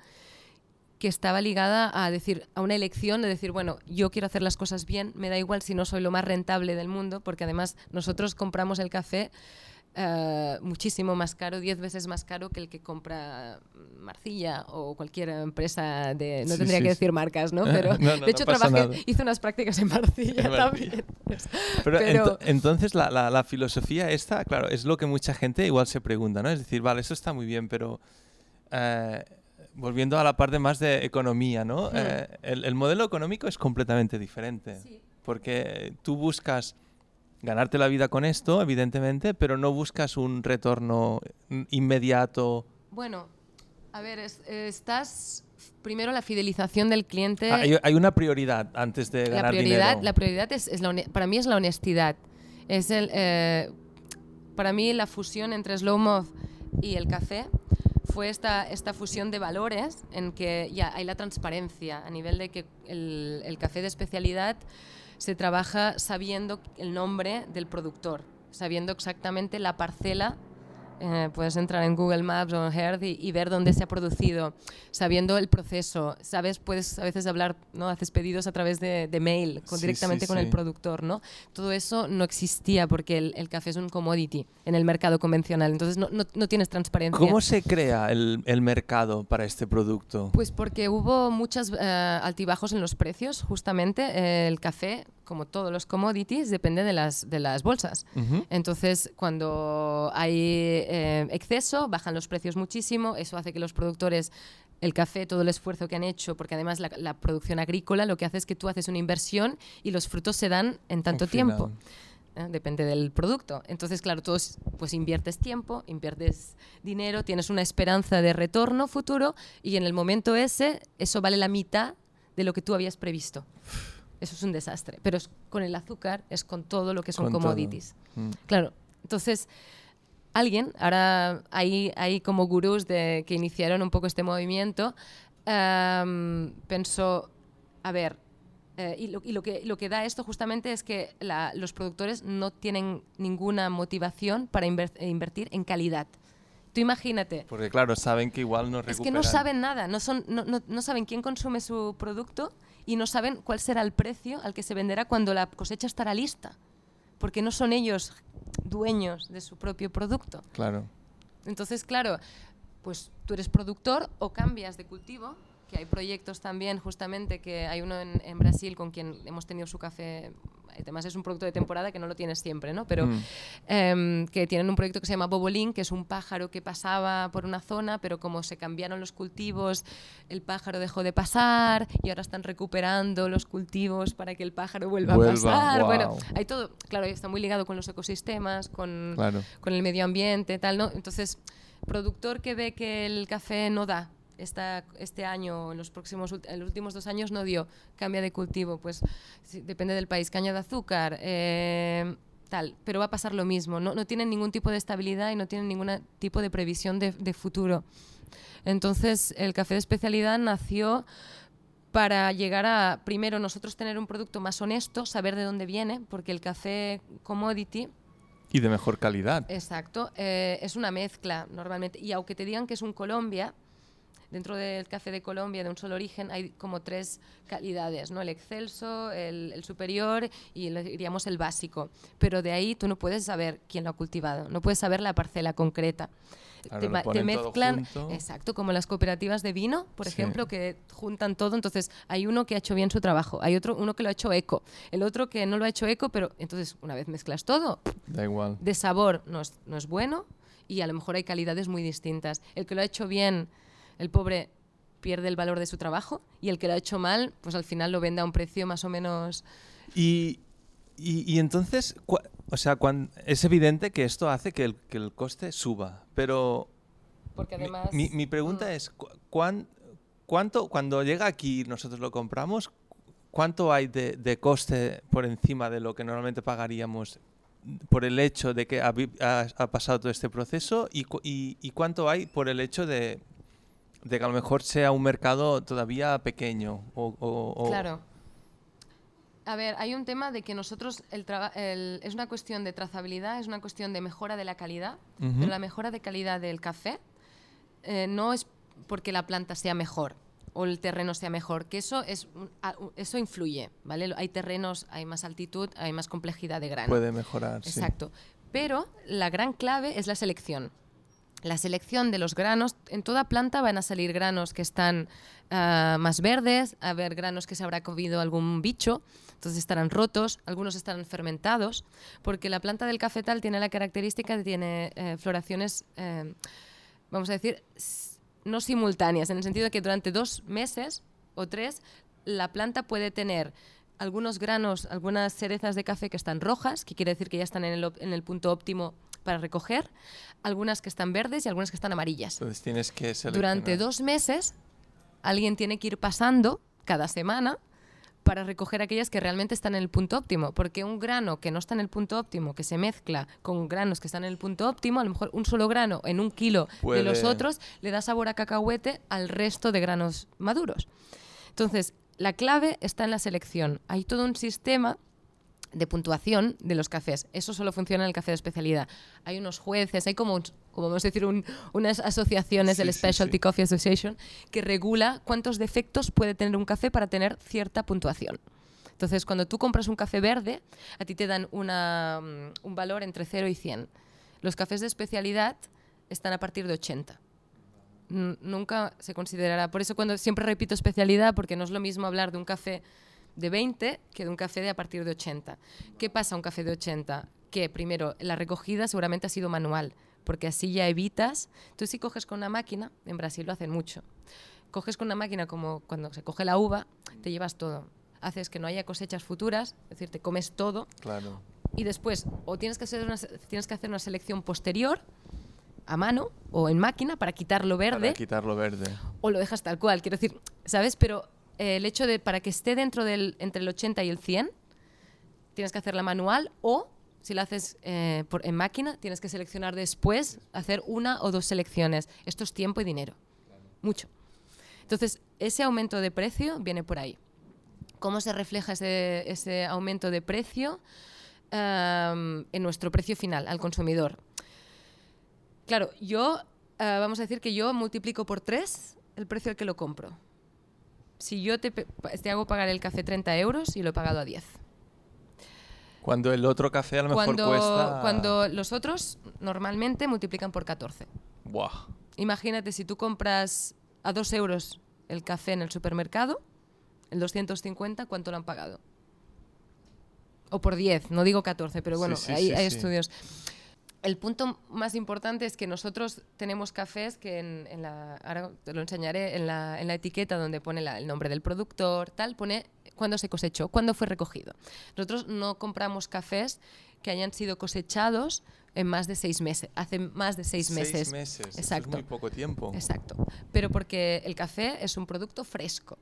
que estaba ligada a decir a una elección de decir bueno yo quiero hacer las cosas bien me da igual si no soy lo más rentable del mundo porque además nosotros compramos el café eh, muchísimo más caro, 10 veces más caro que el que compra Marcilla o cualquier empresa de... No Sí, tendría sí, que sí. decir marcas, ¿no? Pero No, no, de hecho no trabajé, hice unas prácticas en Marcilla En Marcilla. también. Pero, Pero- ento- entonces la, la- la filosofía esta, claro, es lo que mucha gente igual se pregunta, ¿no? Es decir, vale, eso está muy bien, pero eh, volviendo a la parte más de economía, ¿no? Hmm. Eh, el, el modelo económico es completamente diferente, porque tú buscas ganarte la vida con esto, evidentemente, pero no buscas un retorno inmediato. Bueno, a ver, es- estás... Primero la fidelización del cliente... Hay, hay una prioridad antes de la ganar prioridad, dinero. la prioridad es, es la para mí es la honestidad. Es el, eh, para mí la fusión entre Slow Move y el café fue esta, esta fusión de valores en que ya hay la transparencia a nivel de que el, el café de especialidad se trabaja sabiendo el nombre del productor, sabiendo exactamente la parcela eh, puedes entrar en Google Maps o en Hearth y, y ver dónde se ha producido, sabiendo el proceso, sabes, puedes a veces hablar, ¿no? Haces pedidos a través de, de mail, con- Sí, directamente sí, con el productor, ¿no? Todo eso no existía porque el, el café es un commodity en el mercado convencional, entonces no, no- no tienes transparencia. ¿Cómo se crea el, el mercado para este producto? Pues porque hubo muchos altibajos en los precios, justamente. Eh, el café, como todos los commodities, depende de las, de las bolsas. Entonces, cuando hay eh, exceso, bajan los precios muchísimo. Eso hace que los productores, el café, todo el esfuerzo que han hecho, porque además la, la producción agrícola lo que hace es que tú haces una inversión y los frutos se dan en tanto Al tiempo. ¿eh? Depende del producto. Entonces, claro, todos pues inviertes tiempo, inviertes dinero, tienes una esperanza de retorno futuro y en el momento ese eso vale la mitad de lo que tú habías previsto. Eso es un desastre. Pero es con el azúcar, es con todo lo que son Con commodities. Mm. Claro, entonces alguien, ahora hay, hay como gurús de, que iniciaron un poco este movimiento, em, pensó, a ver, eh, y, lo, y lo que, lo que da esto justamente es que la- los productores no tienen ninguna motivación para inver- eh, invertir en calidad. Tú imagínate, Porque claro, saben que igual no es recuperan. que no saben nada, no, son, no, no- no saben quién consume su producto y no saben cuál será el precio al que se venderá cuando la cosecha estará lista, porque no son ellos dueños de su propio producto. Claro. Entonces, claro, pues tú eres productor o cambias de cultivo, que hay proyectos también, justamente, que hay uno en, en Brasil con quien hemos tenido su café, además es un producto de temporada que no lo tienes siempre, ¿no? Pero Mm. em, que tienen un proyecto que se llama Bobolín, que es un pájaro que pasaba por una zona, pero como se cambiaron los cultivos, el pájaro dejó de pasar y ahora están recuperando los cultivos para que el pájaro vuelva, Vuelva, a pasar. Bueno, guau. hay todo, claro, está muy ligado con los ecosistemas, con, Claro. con el medio ambiente, tal, ¿no? Entonces, productor que ve que el café no da esta, este año, en los próximos en los últimos dos años no dio, cambia de cultivo, pues sí, depende del país, caña de azúcar, eh, tal, pero va a pasar lo mismo, no, no tienen ningún tipo de estabilidad y no tienen ningún tipo de previsión de, de futuro. Entonces, el café de especialidad nació para llegar a, primero, nosotros tener un producto más honesto, saber de dónde viene, porque el café commodity Y de mejor calidad. Exacto, eh, es una mezcla normalmente. Y aunque te digan que es un Colombia, dentro del café de Colombia de un solo origen hay como tres calidades, ¿no? El excelso, el, el superior y le diríamos el básico. Pero de ahí tú no puedes saber quién lo ha cultivado, no puedes saber la parcela concreta. Te, te mezclan, exacto, como las cooperativas de vino, por Sí. ejemplo, que juntan todo. Entonces, hay uno que ha hecho bien su trabajo, hay otro uno que lo ha hecho eco, el otro que no lo ha hecho eco, pero entonces, una vez mezclas todo, Da igual. de sabor no es, no es bueno y a lo mejor hay calidades muy distintas. El que lo ha hecho bien, el pobre pierde el valor de su trabajo y el que lo ha hecho mal, pues al final lo vende a un precio más o menos... Y Y, y entonces, o sea, es evidente que esto hace que el, que el coste suba, pero Porque además... mi, mi pregunta Mm. es, cu- cuán- ¿cuánto, cuando llega aquí y nosotros lo compramos, cuánto hay de, de coste por encima de lo que normalmente pagaríamos por el hecho de que ha, ha- ha pasado todo este proceso y- y cuánto hay por el hecho de, de que a lo mejor sea un mercado todavía pequeño? O, o- o- Claro. A ver, hay un tema de que nosotros, el el- es una cuestión de trazabilidad, es una cuestión de mejora de la calidad, Ujú. pero la mejora de calidad del café eh, no es porque la planta sea mejor o el terreno sea mejor, que eso, es, eso influye, ¿vale? Hay terrenos, hay más altitud, hay más complejidad de grano. Puede mejorar, sí. Exacto. Pero la gran clave es la selección. La selección de los granos, en toda planta van a salir granos que están ah, más verdes, a haber granos que se habrá comido algún bicho, entonces estarán rotos, algunos estarán fermentados, porque la planta del cafetal tiene la característica de tiene eh, floraciones, eh, vamos a decir, no simultáneas, en el sentido de que durante dos meses o tres la planta puede tener algunos granos, algunas cerezas de café que están rojas, que quiere decir que ya están en el, en el punto óptimo para recoger, algunas que están verdes y algunas que están amarillas. Entonces tienes que seleccionar. Durante dos meses, alguien tiene que ir pasando cada semana para recoger aquellas que realmente están en el punto óptimo, porque un grano que no está en el punto óptimo, que se mezcla con granos que están en el punto óptimo, a lo mejor un solo grano en un kilo de los otros le da sabor a cacahuete al resto de granos maduros. Entonces, la clave está en la selección. Hay todo un sistema de puntuación de los cafés. Eso solo funciona en el café de especialidad. Hay unos jueces, hay como, un- como vamos a decir, un- unas asociaciones, Sí, el Specialty sí. Coffee Association, que regula cuántos defectos puede tener un café para tener cierta puntuación. Entonces, cuando tú compras un café verde, a ti te dan una, mm, un valor entre 0 y 100. Los cafés de especialidad están a partir de 80. N- Nunca se considerará. Por eso cuando siempre repito especialidad, porque no es lo mismo hablar de un café de 20 que de un café de a partir de 80. ¿Qué pasa a un café de 80? Que primero, la recogida seguramente ha sido manual, porque así ya evitas. Tú si coges con una máquina, en Brasil lo hacen mucho, coges con una máquina como cuando se coge la uva, te llevas todo. Haces que no haya cosechas futuras, es decir, te comes todo Claro. y después o tienes que hacer una, tienes que hacer una selección posterior a mano o en máquina para quitar lo verde Para quitarlo verde. o lo dejas tal cual. Quiero decir, ¿sabes? Pero eh, el hecho de para que esté dentro del entre el 80 y el 100 tienes que hacerla manual o si la haces eh, por- en máquina tienes que seleccionar después, hacer una o dos selecciones. Esto es tiempo y dinero. Mucho. Entonces, ese aumento de precio viene por ahí. ¿Cómo se refleja ese, aumento de precio en nuestro precio final al consumidor? Claro, yo, ah, vamos a decir que yo multiplico por tres el precio al que lo compro. Si yo te, hago pagar el café 30 euros y lo he pagado a 10. Cuando el otro café a lo mejor Cuando, cuesta... cuando los otros normalmente multiplican por 14. Buah. Imagínate si tú compras a 2 euros el café en el supermercado, el 250, ¿cuánto lo han pagado? O por 10, no digo 14, pero bueno, sí, hay, sí, hay sí. estudios. El punto más importante es que nosotros tenemos cafés que en, en la, ahora te lo enseñaré, en la, en la etiqueta donde pone la- el nombre del productor, tal, pone cuándo se cosechó, cuándo fue recogido. Nosotros no compramos cafés que hayan sido cosechados en más de seis meses, hace más de seis, meses. meses. eso Exacto. Es muy poco tiempo. Exacto. Pero porque el café es un producto fresco.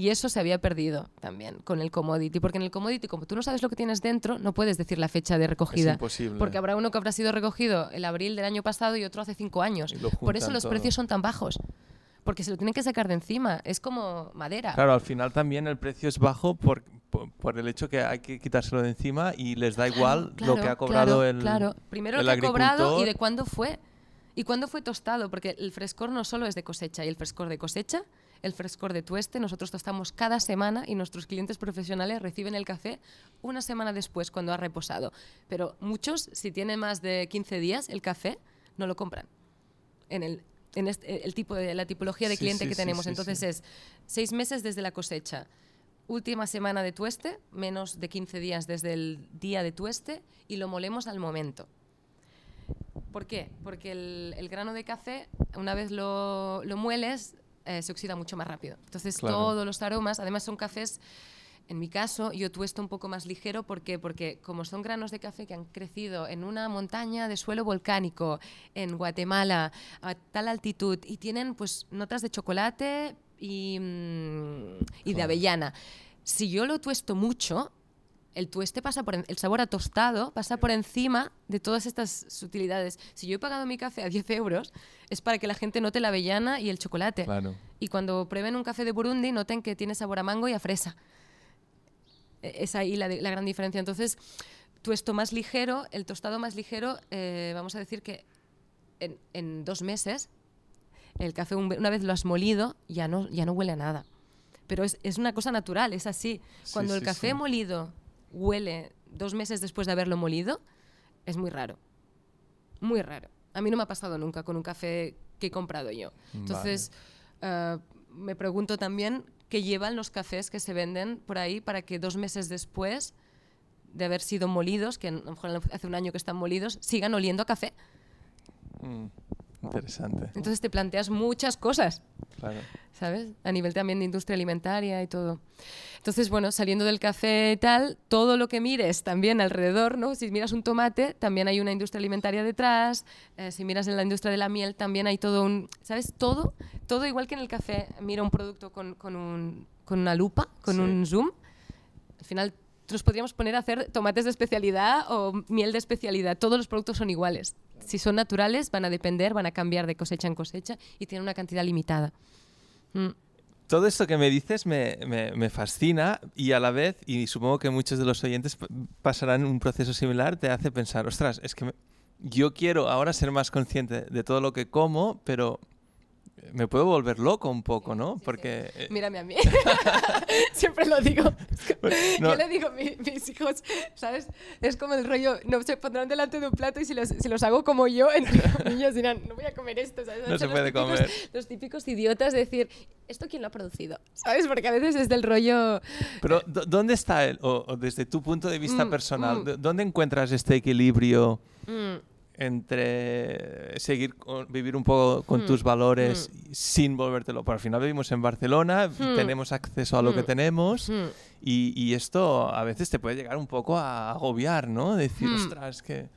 Y eso se había perdido también con el commodity. Porque en el commodity, como tú no sabes lo que tienes dentro, no puedes decir la fecha de Es recogida. imposible. Porque habrá uno que habrá sido recogido el abril del año pasado y otro hace cinco años. Por eso los todo. precios son tan bajos. Porque se lo tienen que sacar de encima. Es como madera. Claro, al final también el precio es bajo por, por, por el hecho que hay que quitárselo de encima y les da igual Claro, lo que ha cobrado claro, el Claro, primero el lo que ha cobrado y de cuándo fue. Y cuándo fue tostado, porque el frescor no solo es de cosecha, y el frescor de cosecha, el frescor de tueste, nosotros tostamos cada semana y nuestros clientes profesionales reciben el café una semana después cuando ha reposado. Pero muchos, si tienen más de 15 días el café, no lo compran. En el, en este- el tipo de, la tipología de Sí, cliente sí, que tenemos. sí, Entonces es seis meses desde la cosecha, última semana de tueste, menos de 15 días desde el día de tueste y lo molemos al momento. ¿Por qué? Porque el, el grano de café, una vez lo, lo mueles, eh, se oxida mucho más rápido. Entonces Claro. todos los aromas, además son cafés En mi caso, yo tuesto un poco más ligero ¿por qué? porque como son granos de café que han crecido en una montaña de suelo volcánico en Guatemala a tal altitud y tienen pues notas de chocolate y, mm, y de avellana. Si yo lo tuesto mucho, el tueste pasa por en- el sabor a tostado pasa por encima de todas estas sutilidades. Si yo he pagado mi café a 10 euros, es para que la gente note la avellana y el chocolate. Claro. Y cuando prueben un café de Burundi, noten que tiene sabor a mango y a fresa. E- Es ahí la, gran diferencia. Entonces, tuesto más ligero, el tostado más ligero, eh, vamos a decir que en, en dos meses, el café, un- una vez lo has molido, ya no, ya no huele a nada. Pero es, es una cosa natural, es así. Sí, Cuando el sí, café sí. molido huele dos meses después de haberlo molido, es muy raro. Muy raro. A mí no me ha pasado nunca con un café que he comprado yo. Entonces, eh, me pregunto también qué llevan los cafés que se venden por ahí para que dos meses después de haber sido molidos, que a lo mejor hace un año que están molidos, sigan oliendo a café. Mm, interesante. Entonces te planteas muchas cosas, Claro. ¿sabes? A nivel también de industria alimentaria y todo. Entonces, bueno, saliendo del café y tal, todo lo que mires también alrededor, ¿no? Si miras un tomate, también hay una industria alimentaria detrás. Eh, si miras en la industria de la miel, también hay todo un... ¿Sabes? Todo, todo igual que en el café. Mira un producto con, con un- con una lupa, con Sí. un zoom. Al final, nos podríamos poner a hacer tomates de especialidad o miel de especialidad. Todos los productos son iguales. Si son naturales, van a depender, van a cambiar de cosecha en cosecha y tienen una cantidad limitada. Mm. Todo esto que me dices me, me- fascina y a la vez, y supongo que muchos de los oyentes pasarán un proceso similar, te hace pensar, ostras, es que yo quiero ahora ser más consciente de todo lo que como, pero me puedo volver loco un poco, ¿no? Porque... eh, Mírame a mí. Siempre lo digo. No. Yo le digo a mi- mis hijos, ¿sabes? Es como el rollo, no se pondrán delante de un plato y si los, si los hago como yo, entre los niños dirán, no voy a comer esto, ¿sabes? No se puede típicos- comer. Los típicos idiotas de decir, ¿esto quién lo ha producido? ¿Sabes? Porque a veces es del rollo... Pero ¿dó- ¿dónde está el, o, o desde tu punto de vista Mm, personal, mm. dónde encuentras este equilibrio mm, entre seguir vivir un poco con Mm, tus valores sin volvértelo? Porque al final vivimos en Barcelona, y Mm. tenemos acceso a lo que Mm. tenemos mm. y, y esto a veces te puede llegar un poco a agobiar, ¿no? Decir, Mm. ostras, que...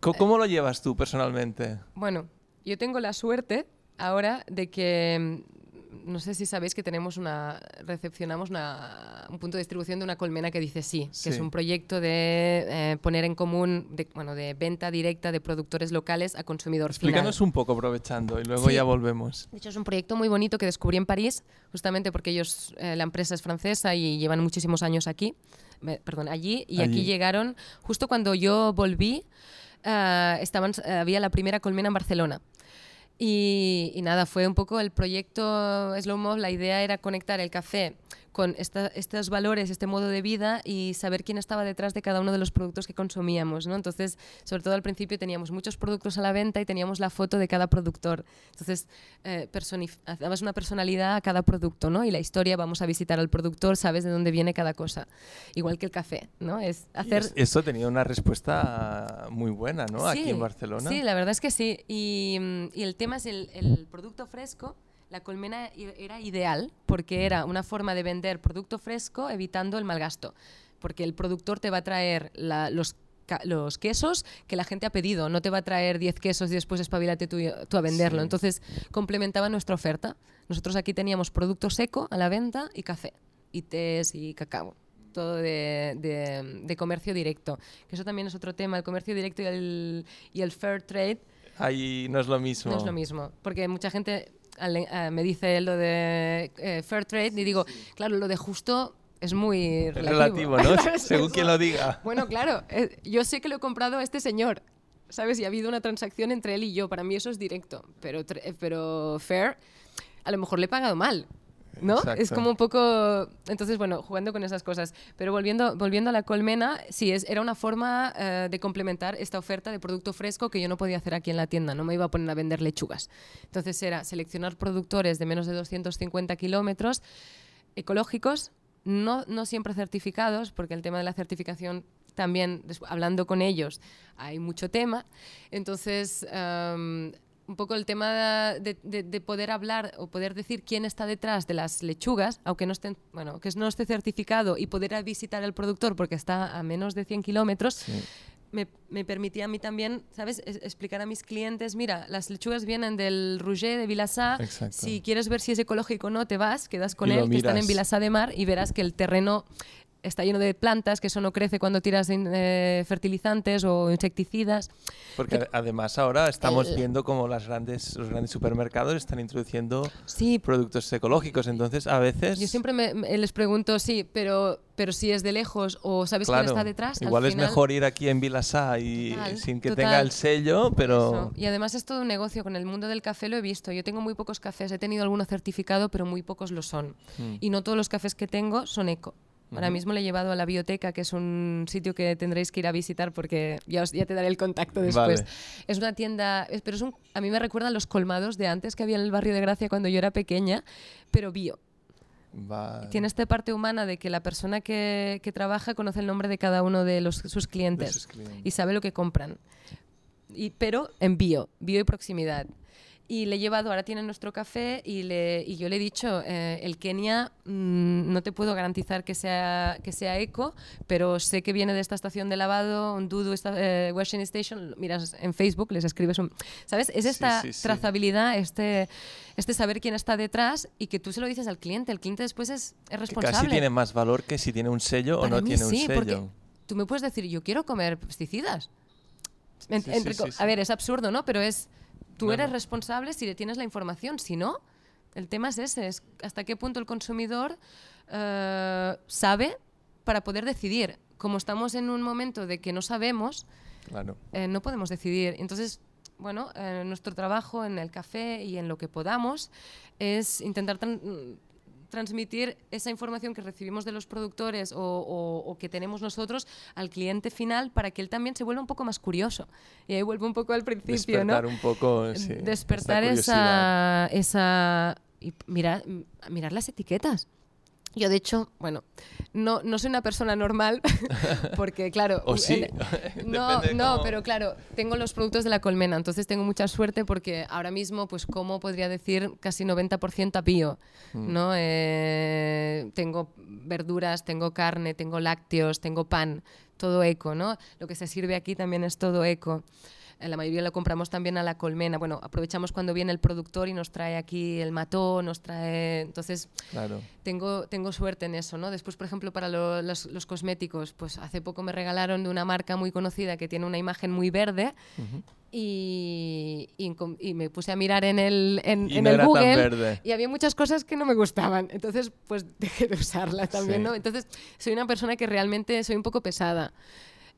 ¿Cómo lo llevas tú personalmente? Bueno, yo tengo la suerte ahora de que mm, no sé si sabéis que tenemos una recepcionamos una- un punto de distribución de una colmena que dice sí, que es un proyecto de eh, poner en común de, bueno, de venta directa de productores locales a consumidor Explícanos final. un poco aprovechando y luego Sí. ya volvemos. De hecho, es un proyecto muy bonito que descubrí en París, justamente porque ellos, eh, la empresa es francesa y llevan muchísimos años aquí, perdón, allí, y Allí. aquí llegaron, justo cuando yo volví, eh, estaban, eh, había la primera colmena en Barcelona. Y, nada, fue un poco el proyecto Slow Mo. La idea era conectar el café con esta- estos valores, este modo de vida y saber quién estaba detrás de cada uno de los productos que consumíamos. ¿no? Entonces, sobre todo al principio teníamos muchos productos a la venta y teníamos la foto de cada productor. Entonces, eh, dabas una personalidad a cada producto ¿no? y la historia, vamos a visitar al productor, sabes de dónde viene cada cosa. Igual que el café, ¿no? Es Y hacer... es- Esto tenía una respuesta muy buena, ¿no? Aquí en Barcelona. Sí, la verdad es que sí. Y, mm, y el tema es el, el producto fresco. La colmena era ideal porque era una forma de vender producto fresco evitando el malgasto. Porque el productor te va a traer la- los, los quesos que la gente ha pedido. No te va a traer 10 quesos y después espabilate tú, tú a venderlo. Sí. Entonces complementaba nuestra oferta. Nosotros aquí teníamos producto seco a la venta y café. Y tés y cacao todo de, de- de comercio directo. Que eso también es otro tema, el comercio directo y el, y el fair trade Ahí no es lo mismo. no es lo mismo, porque mucha gente al- eh, me dice lo de eh, fair trade y digo, claro, lo de justo es muy Es relativo. relativo, ¿no? Según quien lo diga. Bueno, claro, eh, yo sé que lo he comprado a este señor, ¿sabes? Y ha habido una transacción entre él y yo, para mí eso es directo, pero, eh, pero fair, a lo mejor le he pagado mal. ¿No? Es Exacto. como un poco. Entonces, bueno, jugando con esas cosas. Pero volviendo, volviendo a la colmena, sí, es, era una forma eh, de complementar esta oferta de producto fresco que yo no podía hacer aquí en la tienda. No me iba a poner a vender lechugas. Entonces, era seleccionar productores de menos de 250 kilómetros ecológicos, no, no siempre certificados, porque el tema de la certificación también, hablando con ellos, hay mucho tema. Entonces, am, un poco el tema de, de- de poder hablar o poder decir quién está detrás de las lechugas, aunque no estén, bueno, que no esté certificado y poder visitar al productor porque está a menos de 100 kilómetros, Sí. me, me permitía a mí también, ¿sabes?, Es- explicar a mis clientes, mira, las lechugas vienen del Rouget de Vilassar, Exacto. si quieres ver si es ecológico o no, te vas, quedas con Y él, que están en. Vilassar de Mar y verás que el terreno está lleno de plantas, que eso no crece cuando tiras eh, fertilizantes o insecticidas. Porque ade- además ahora estamos El- viendo como las grandes, los grandes supermercados están introduciendo Sí, productos ecológicos. Entonces, a veces... yo siempre me- me- les pregunto, sí, pero, pero si es de lejos o sabes quién Claro, está detrás, al igual es mejor ir aquí en Vilasá y Total, sin que total. tenga el sello, pero... Eso. Y además es todo un negocio. Con el mundo del café lo he visto. Yo tengo muy pocos cafés. He tenido alguno certificado, pero muy pocos lo son. Mm. Y no todos los cafés que tengo son eco. Ahora mismo le he llevado a la biblioteca, que es un sitio que tendréis que ir a visitar porque ya, os- ya te daré el contacto después. Vale. Es una tienda, es- pero es un, a mí me recuerdan los colmados de antes que había en el barrio de Gracia cuando yo era pequeña, pero bio. Tiene esta parte humana de que la persona que, que trabaja conoce el nombre de cada uno de los, sus de clientes sus clientes. y sabe lo que compran. Y, pero en bio, bio y proximidad. Y le he llevado, ahora tiene nuestro café y, le, y yo le he dicho, eh, el Kenia mm, no te puedo garantizar que sea, que sea eco, pero sé que viene de esta estación de lavado, un Dudu esta, eh, Washing Station, miras en Facebook, les escribes un... ¿Sabes? Es Sí, esta sí, sí. trazabilidad, este, este saber quién está detrás y que tú se lo dices al cliente. El cliente después es, es responsable. casi tiene más valor que si tiene un sello o Para no mí tiene un sí, porque sello. tú me puedes decir, yo quiero comer pesticidas. En- Sí, sí, sí, sí. A ver, es absurdo, ¿no? Pero es, tú No, eres no. responsable si le tienes la información. Si no, el tema es ese, es hasta qué punto el consumidor eh, sabe para poder decidir. Como estamos en un momento de que no sabemos, Claro. eh, no podemos decidir. Entonces, bueno, eh, nuestro trabajo en el café y en lo que podamos es intentar transmitir esa información que recibimos de los productores o, o- o que tenemos nosotros al cliente final para que él también se vuelva un poco más curioso. Y ahí vuelvo un poco al principio, Despertar ¿no? un poco, sí, esta Despertar esa, esa... y mirar, mirar las etiquetas. Yo, de hecho, bueno, no, no soy una persona normal, porque, claro... ¿O sí? no, no, pero claro, tengo los productos de la colmena, entonces tengo mucha suerte porque ahora mismo, pues, como podría decir, casi 90% a bio, Mm. ¿no? Eh, tengo verduras, tengo carne, tengo lácteos, tengo pan, todo eco, ¿no? Lo que se sirve aquí también es todo eco. La mayoría lo compramos también a la colmena. Bueno, aprovechamos cuando viene el productor y nos trae aquí el mató, nos trae... Entonces, Claro. tengo, tengo suerte en eso, ¿no? Después, por ejemplo, para lo- los, los cosméticos, pues hace poco me regalaron de una marca muy conocida que tiene una imagen muy verde Ujú. y, y encom- y me puse a mirar en el, en, Y en no el Google y había muchas cosas que no me gustaban. Entonces, pues dejé de usarla también, Sí. ¿no? Entonces, soy una persona que realmente soy un poco pesada.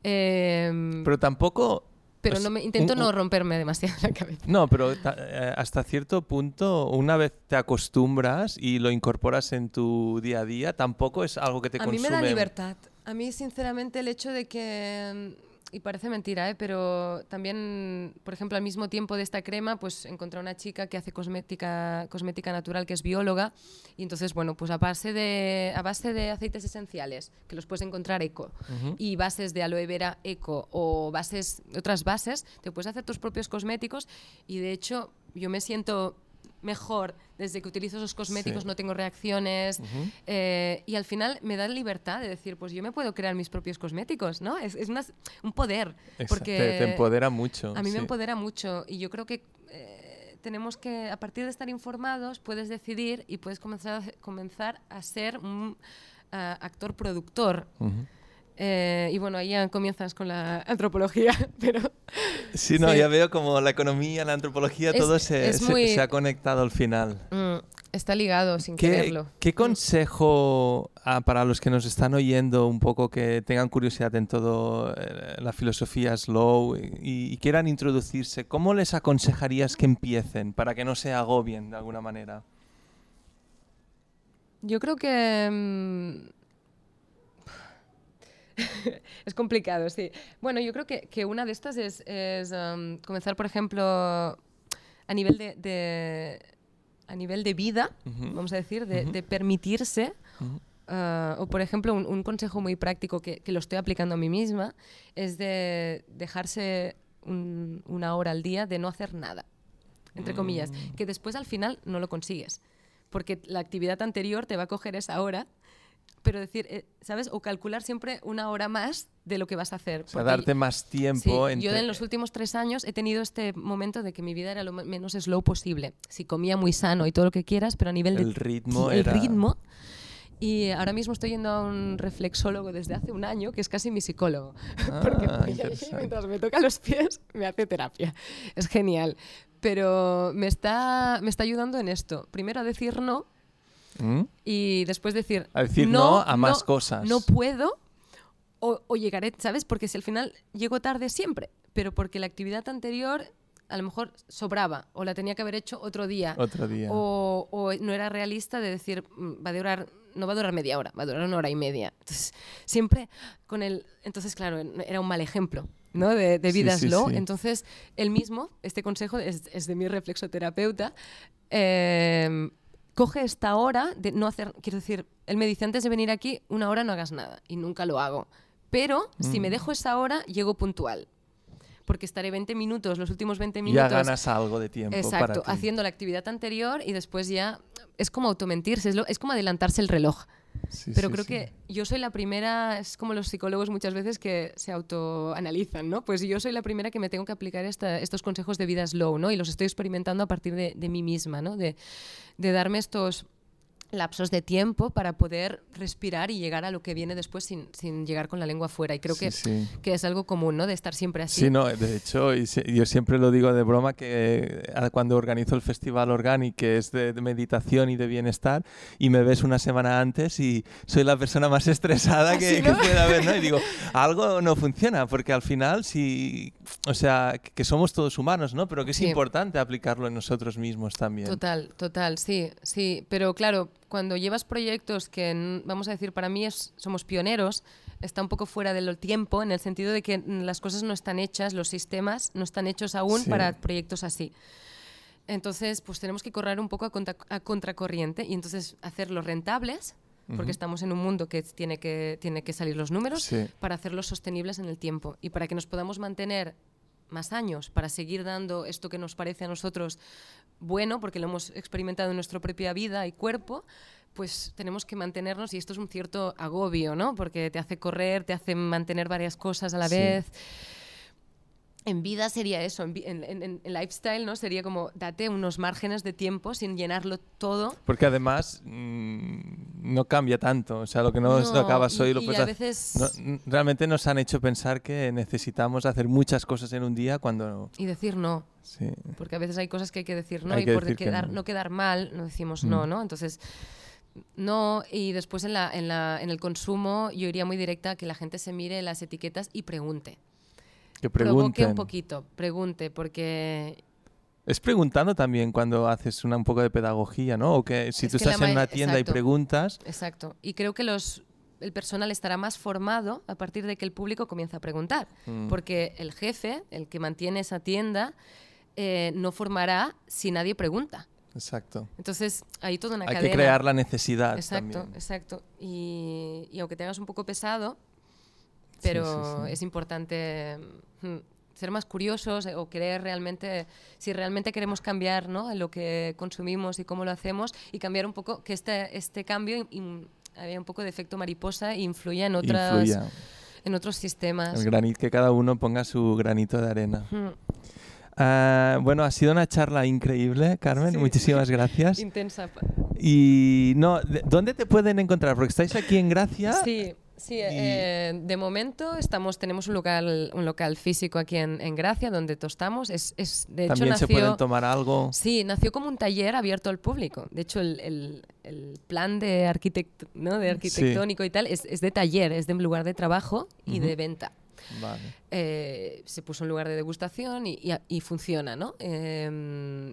Em, Pero tampoco... pero no me, intento un- no romperme demasiado la cabeza. No, pero eh, hasta cierto punto, una vez te acostumbras y lo incorporas en tu día a día, tampoco es algo que te a consume. mí me da libertad. A mí, sinceramente, el hecho de que... Y parece mentira, ¿eh? pero también, por ejemplo, al mismo tiempo de esta crema, pues encontré una chica que hace cosmética, cosmética natural, que es bióloga, y entonces, bueno, pues a base, de, a base de aceites esenciales, que los puedes encontrar eco, y bases de aloe vera eco o bases, otras bases, te puedes hacer tus propios cosméticos, y de hecho, yo me siento mejor desde que utilizo esos cosméticos, Sí. no tengo reacciones, eh, y al final me da libertad de decir, pues yo me puedo crear mis propios cosméticos, ¿no? Es, es una- un poder. Exacto, Porque te, te empodera mucho. a mí me sí. empodera mucho y yo creo que eh, tenemos que, a partir de estar informados, puedes decidir y puedes comenzar a, comenzar a ser un ah, actor-productor. Ujú. Eh, y bueno, ahí ya comienzas con la antropología, pero Sí, no, Sí. ya veo como la economía, la antropología, Es- todo se, ha conectado al final. mm, está ligado sin ¿Qué, quererlo. qué consejo ah, para los que nos están oyendo un poco que tengan curiosidad en todo eh, la filosofía slow y, y quieran introducirse? ¿Cómo les aconsejarías que empiecen para que no se agobien de alguna manera? Yo creo que... mm, es complicado, sí. Bueno, yo creo que, que una de estas es, es, um, comenzar, por ejemplo, a nivel de, de- a nivel de vida, vamos a decir, de, permitirse, ah, o por ejemplo, un, un consejo muy práctico que, que lo estoy aplicando a mí misma, es de dejarse un- una hora al día de no hacer nada. entre comillas, Mm. que después al final no lo consigues. Porque la actividad anterior te va a coger esa hora, pero decir, eh, ¿sabes? O calcular siempre una hora más de lo que vas a hacer. O sea, darte más Sí, tiempo. yo en los últimos tres años he tenido este momento de que mi vida era lo me- menos slow posible. Si comía muy sano y todo lo que quieras, pero a nivel El de ritmo el era- ritmo. Y ahora mismo estoy yendo a un reflexólogo desde hace un año, que es casi mi psicólogo. Porque Ah, mientras me toca los pies, me hace terapia. Es genial. Pero me está, me está ayudando en esto. Primero a decir no ¿Mm? y después decir, A decir no a más cosas. No puedo o, o llegaré, ¿sabes? Porque si al final llego tarde siempre, pero porque la actividad anterior a lo mejor sobraba o la tenía que haber hecho otro día. Otro día. O, o no era realista de decir, "Mm, va a durar, no va a durar media hora, va a durar una hora y media. Entonces, siempre con el... Entonces, claro, era un mal ejemplo. ¿no? De, de Sí, vida sí, slow. sí. Entonces, él mismo, este consejo es, es de mi reflexoterapeuta, eh, coge esta hora de no hacer, quiero decir, él me dice, antes de venir aquí, una hora no hagas nada, y nunca lo hago. Pero si Mm. me dejo esa hora, llego puntual. Porque estaré 20 minutos, los últimos 20 ya minutos. ganas algo de tiempo Exacto, para ti. haciendo la actividad anterior y después ya es como automentirse, es, lo- es como adelantarse el reloj. Sí, Pero sí, creo sí. que yo soy la primera, es como los psicólogos muchas veces que se autoanalizan, ¿no? Pues yo soy la primera que me tengo que aplicar esta- estos consejos de vida slow, ¿no? Y los estoy experimentando a partir de, de mí misma, ¿no? De, de darme estos lapsos de tiempo para poder respirar y llegar a lo que viene después sin, sin llegar con la lengua fuera. Y creo Sí, que, sí. que es algo común, ¿no? De estar siempre así. Sí, no, de hecho, y yo siempre lo digo de broma que eh, cuando organizo el Festival Organic, que es de, de meditación y de bienestar, y me ves una semana antes y soy la persona más estresada que, ¿Sí, que no? pueda haber, ¿no? Y digo, algo no funciona, porque al final, sí, o sea, que somos todos humanos, ¿no? Pero que es Sí. importante aplicarlo en nosotros mismos también. Total, total, sí, sí. Pero claro, cuando llevas proyectos que, vamos a decir, para mí es, somos pioneros, está un poco fuera del tiempo, en el sentido de que las cosas no están hechas, los sistemas no están hechos aún Sí. para proyectos así. Entonces, pues tenemos que correr un poco a, contra- a contracorriente y entonces hacerlos rentables, porque Ujú. estamos en un mundo que tiene que, tiene que salir los números, Sí. para hacerlos sostenibles en el tiempo y para que nos podamos mantener más años, para seguir dando esto que nos parece a nosotros bueno, porque lo hemos experimentado en nuestra propia vida y cuerpo, pues tenemos que mantenernos y esto es un cierto agobio, ¿no? Porque te hace correr, te hace mantener varias cosas a la Sí. vez. En vida sería eso, en, en- en- lifestyle, ¿no? Sería como date unos márgenes de tiempo sin llenarlo todo. Porque además mm, no cambia tanto, o sea, lo que no, No, acabas hoy y- lo puedes a veces- no, n- realmente nos han hecho pensar que necesitamos hacer muchas cosas en un día cuando... Y decir no, Sí. porque a veces hay cosas que hay que decir no Hay y por decir que quedar, no. no. quedar mal no decimos Mm. no, ¿no? Entonces, no, y después en, la, en, la, en el consumo yo iría muy directa a que la gente se mire las etiquetas y pregunte. Que pregunten. un poquito, pregunte, porque Es preguntando también cuando haces una, un poco de pedagogía, ¿no? O que si Es tú que estás en una tienda y preguntas, Exacto. Y creo que los, el personal estará más formado a partir de que el público comienza a preguntar. Mm. Porque el jefe, el que mantiene esa tienda, eh, no formará si nadie pregunta. exacto. Entonces, hay toda una Hay cadena. que crear la necesidad Exacto, también. exacto. Y, y aunque te hagas un poco pesado, pero sí, sí. es importante mm, ser más curiosos eh, o querer realmente, si realmente queremos cambiar ¿no? lo que consumimos y cómo lo hacemos y cambiar un poco, que este, este cambio in- haya un poco de efecto mariposa e influya en, otras, Influya. en otros sistemas. El granito, que cada uno ponga su granito de arena. Mm, Ah, bueno, ha sido una charla increíble, Carmen. Sí. Muchísimas gracias. Intensa. Y no, ¿de- ¿dónde te pueden encontrar? Porque estáis aquí en Gracia. Sí, sí. eh, de momento estamos, tenemos un local, un local físico aquí en, en Gracia donde tostamos. Es, es, de hecho, También nació, se pueden tomar algo. Sí, nació como un taller abierto al público. De hecho, el, el- el plan de, arquitect, ¿no? de arquitectónico y tal es, es de taller, es de lugar de trabajo y de venta. Vale. Eh, se puso un lugar de degustación y, y- y funciona, ¿no? Eh,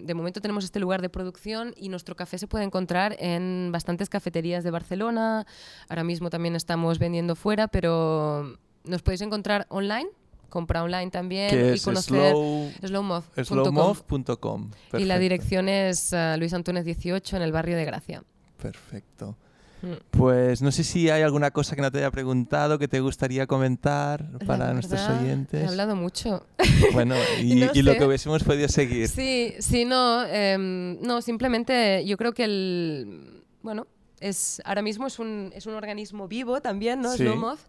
de momento tenemos este lugar de producción y nuestro café se puede encontrar en bastantes cafeterías de Barcelona. Ahora mismo también estamos vendiendo fuera, pero nos podéis encontrar online, compra online también Que y es conocer slow, slowmov.com. slowmov.com. Y la dirección es ah, Luis Antúnez 18 en el barrio de Gracia. Perfecto. Mm. Pues no sé si hay alguna cosa que no te haya preguntado que te gustaría comentar para nuestros oyentes. He hablado mucho. Bueno, y, No y lo que hubiésemos podido seguir. Sí, sí, no, em, no, simplemente yo creo que el, bueno, es, ahora mismo es un, es un organismo vivo también, ¿no? Sí. Es.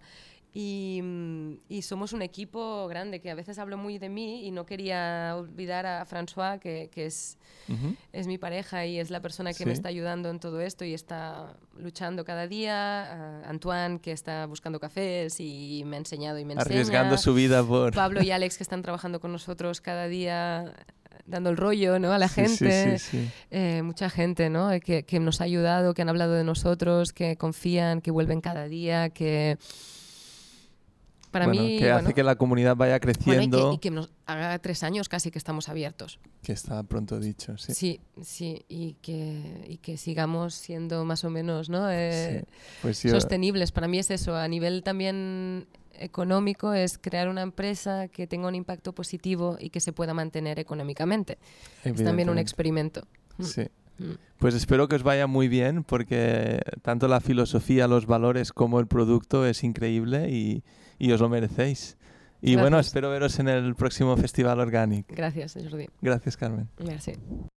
Y, mm, y somos un equipo grande, que a veces hablo muy de mí y no quería olvidar a François, que, que es, Ujú. es mi pareja y es la persona que me Sí. está ayudando en todo esto y está luchando cada día. a Antoine, que está buscando cafés y me ha enseñado y me enseña. Arriesgando su vida por... Pablo y Alex que están trabajando con nosotros cada día dando el rollo ¿no? a la Sí, sí, gente. sí, sí. Eh, mucha gente ¿no? Eh, que, que nos ha ayudado, que han hablado de nosotros, que confían, que vuelven cada día, que para Bueno, mí... que hace bueno, que la comunidad vaya bueno, y que- creciendo, y que nos haga tres años casi que estamos abiertos. que está pronto dicho. Sí. Sí, sí, y, que, y que sigamos siendo más o menos ¿no? Eh, Pues yo- sostenibles. Para mí es eso, a nivel también económico, es crear una empresa que tenga un impacto positivo y que se pueda mantener económicamente. Es también un experimento. Mm. Sí. Mm. Pues espero que os vaya muy bien porque tanto la filosofía, los valores como el producto es increíble y, y os lo merecéis. Y bueno, espero veros en el próximo Festival Organic. Gracias, Jordi. Gracias, Carmen. Merci.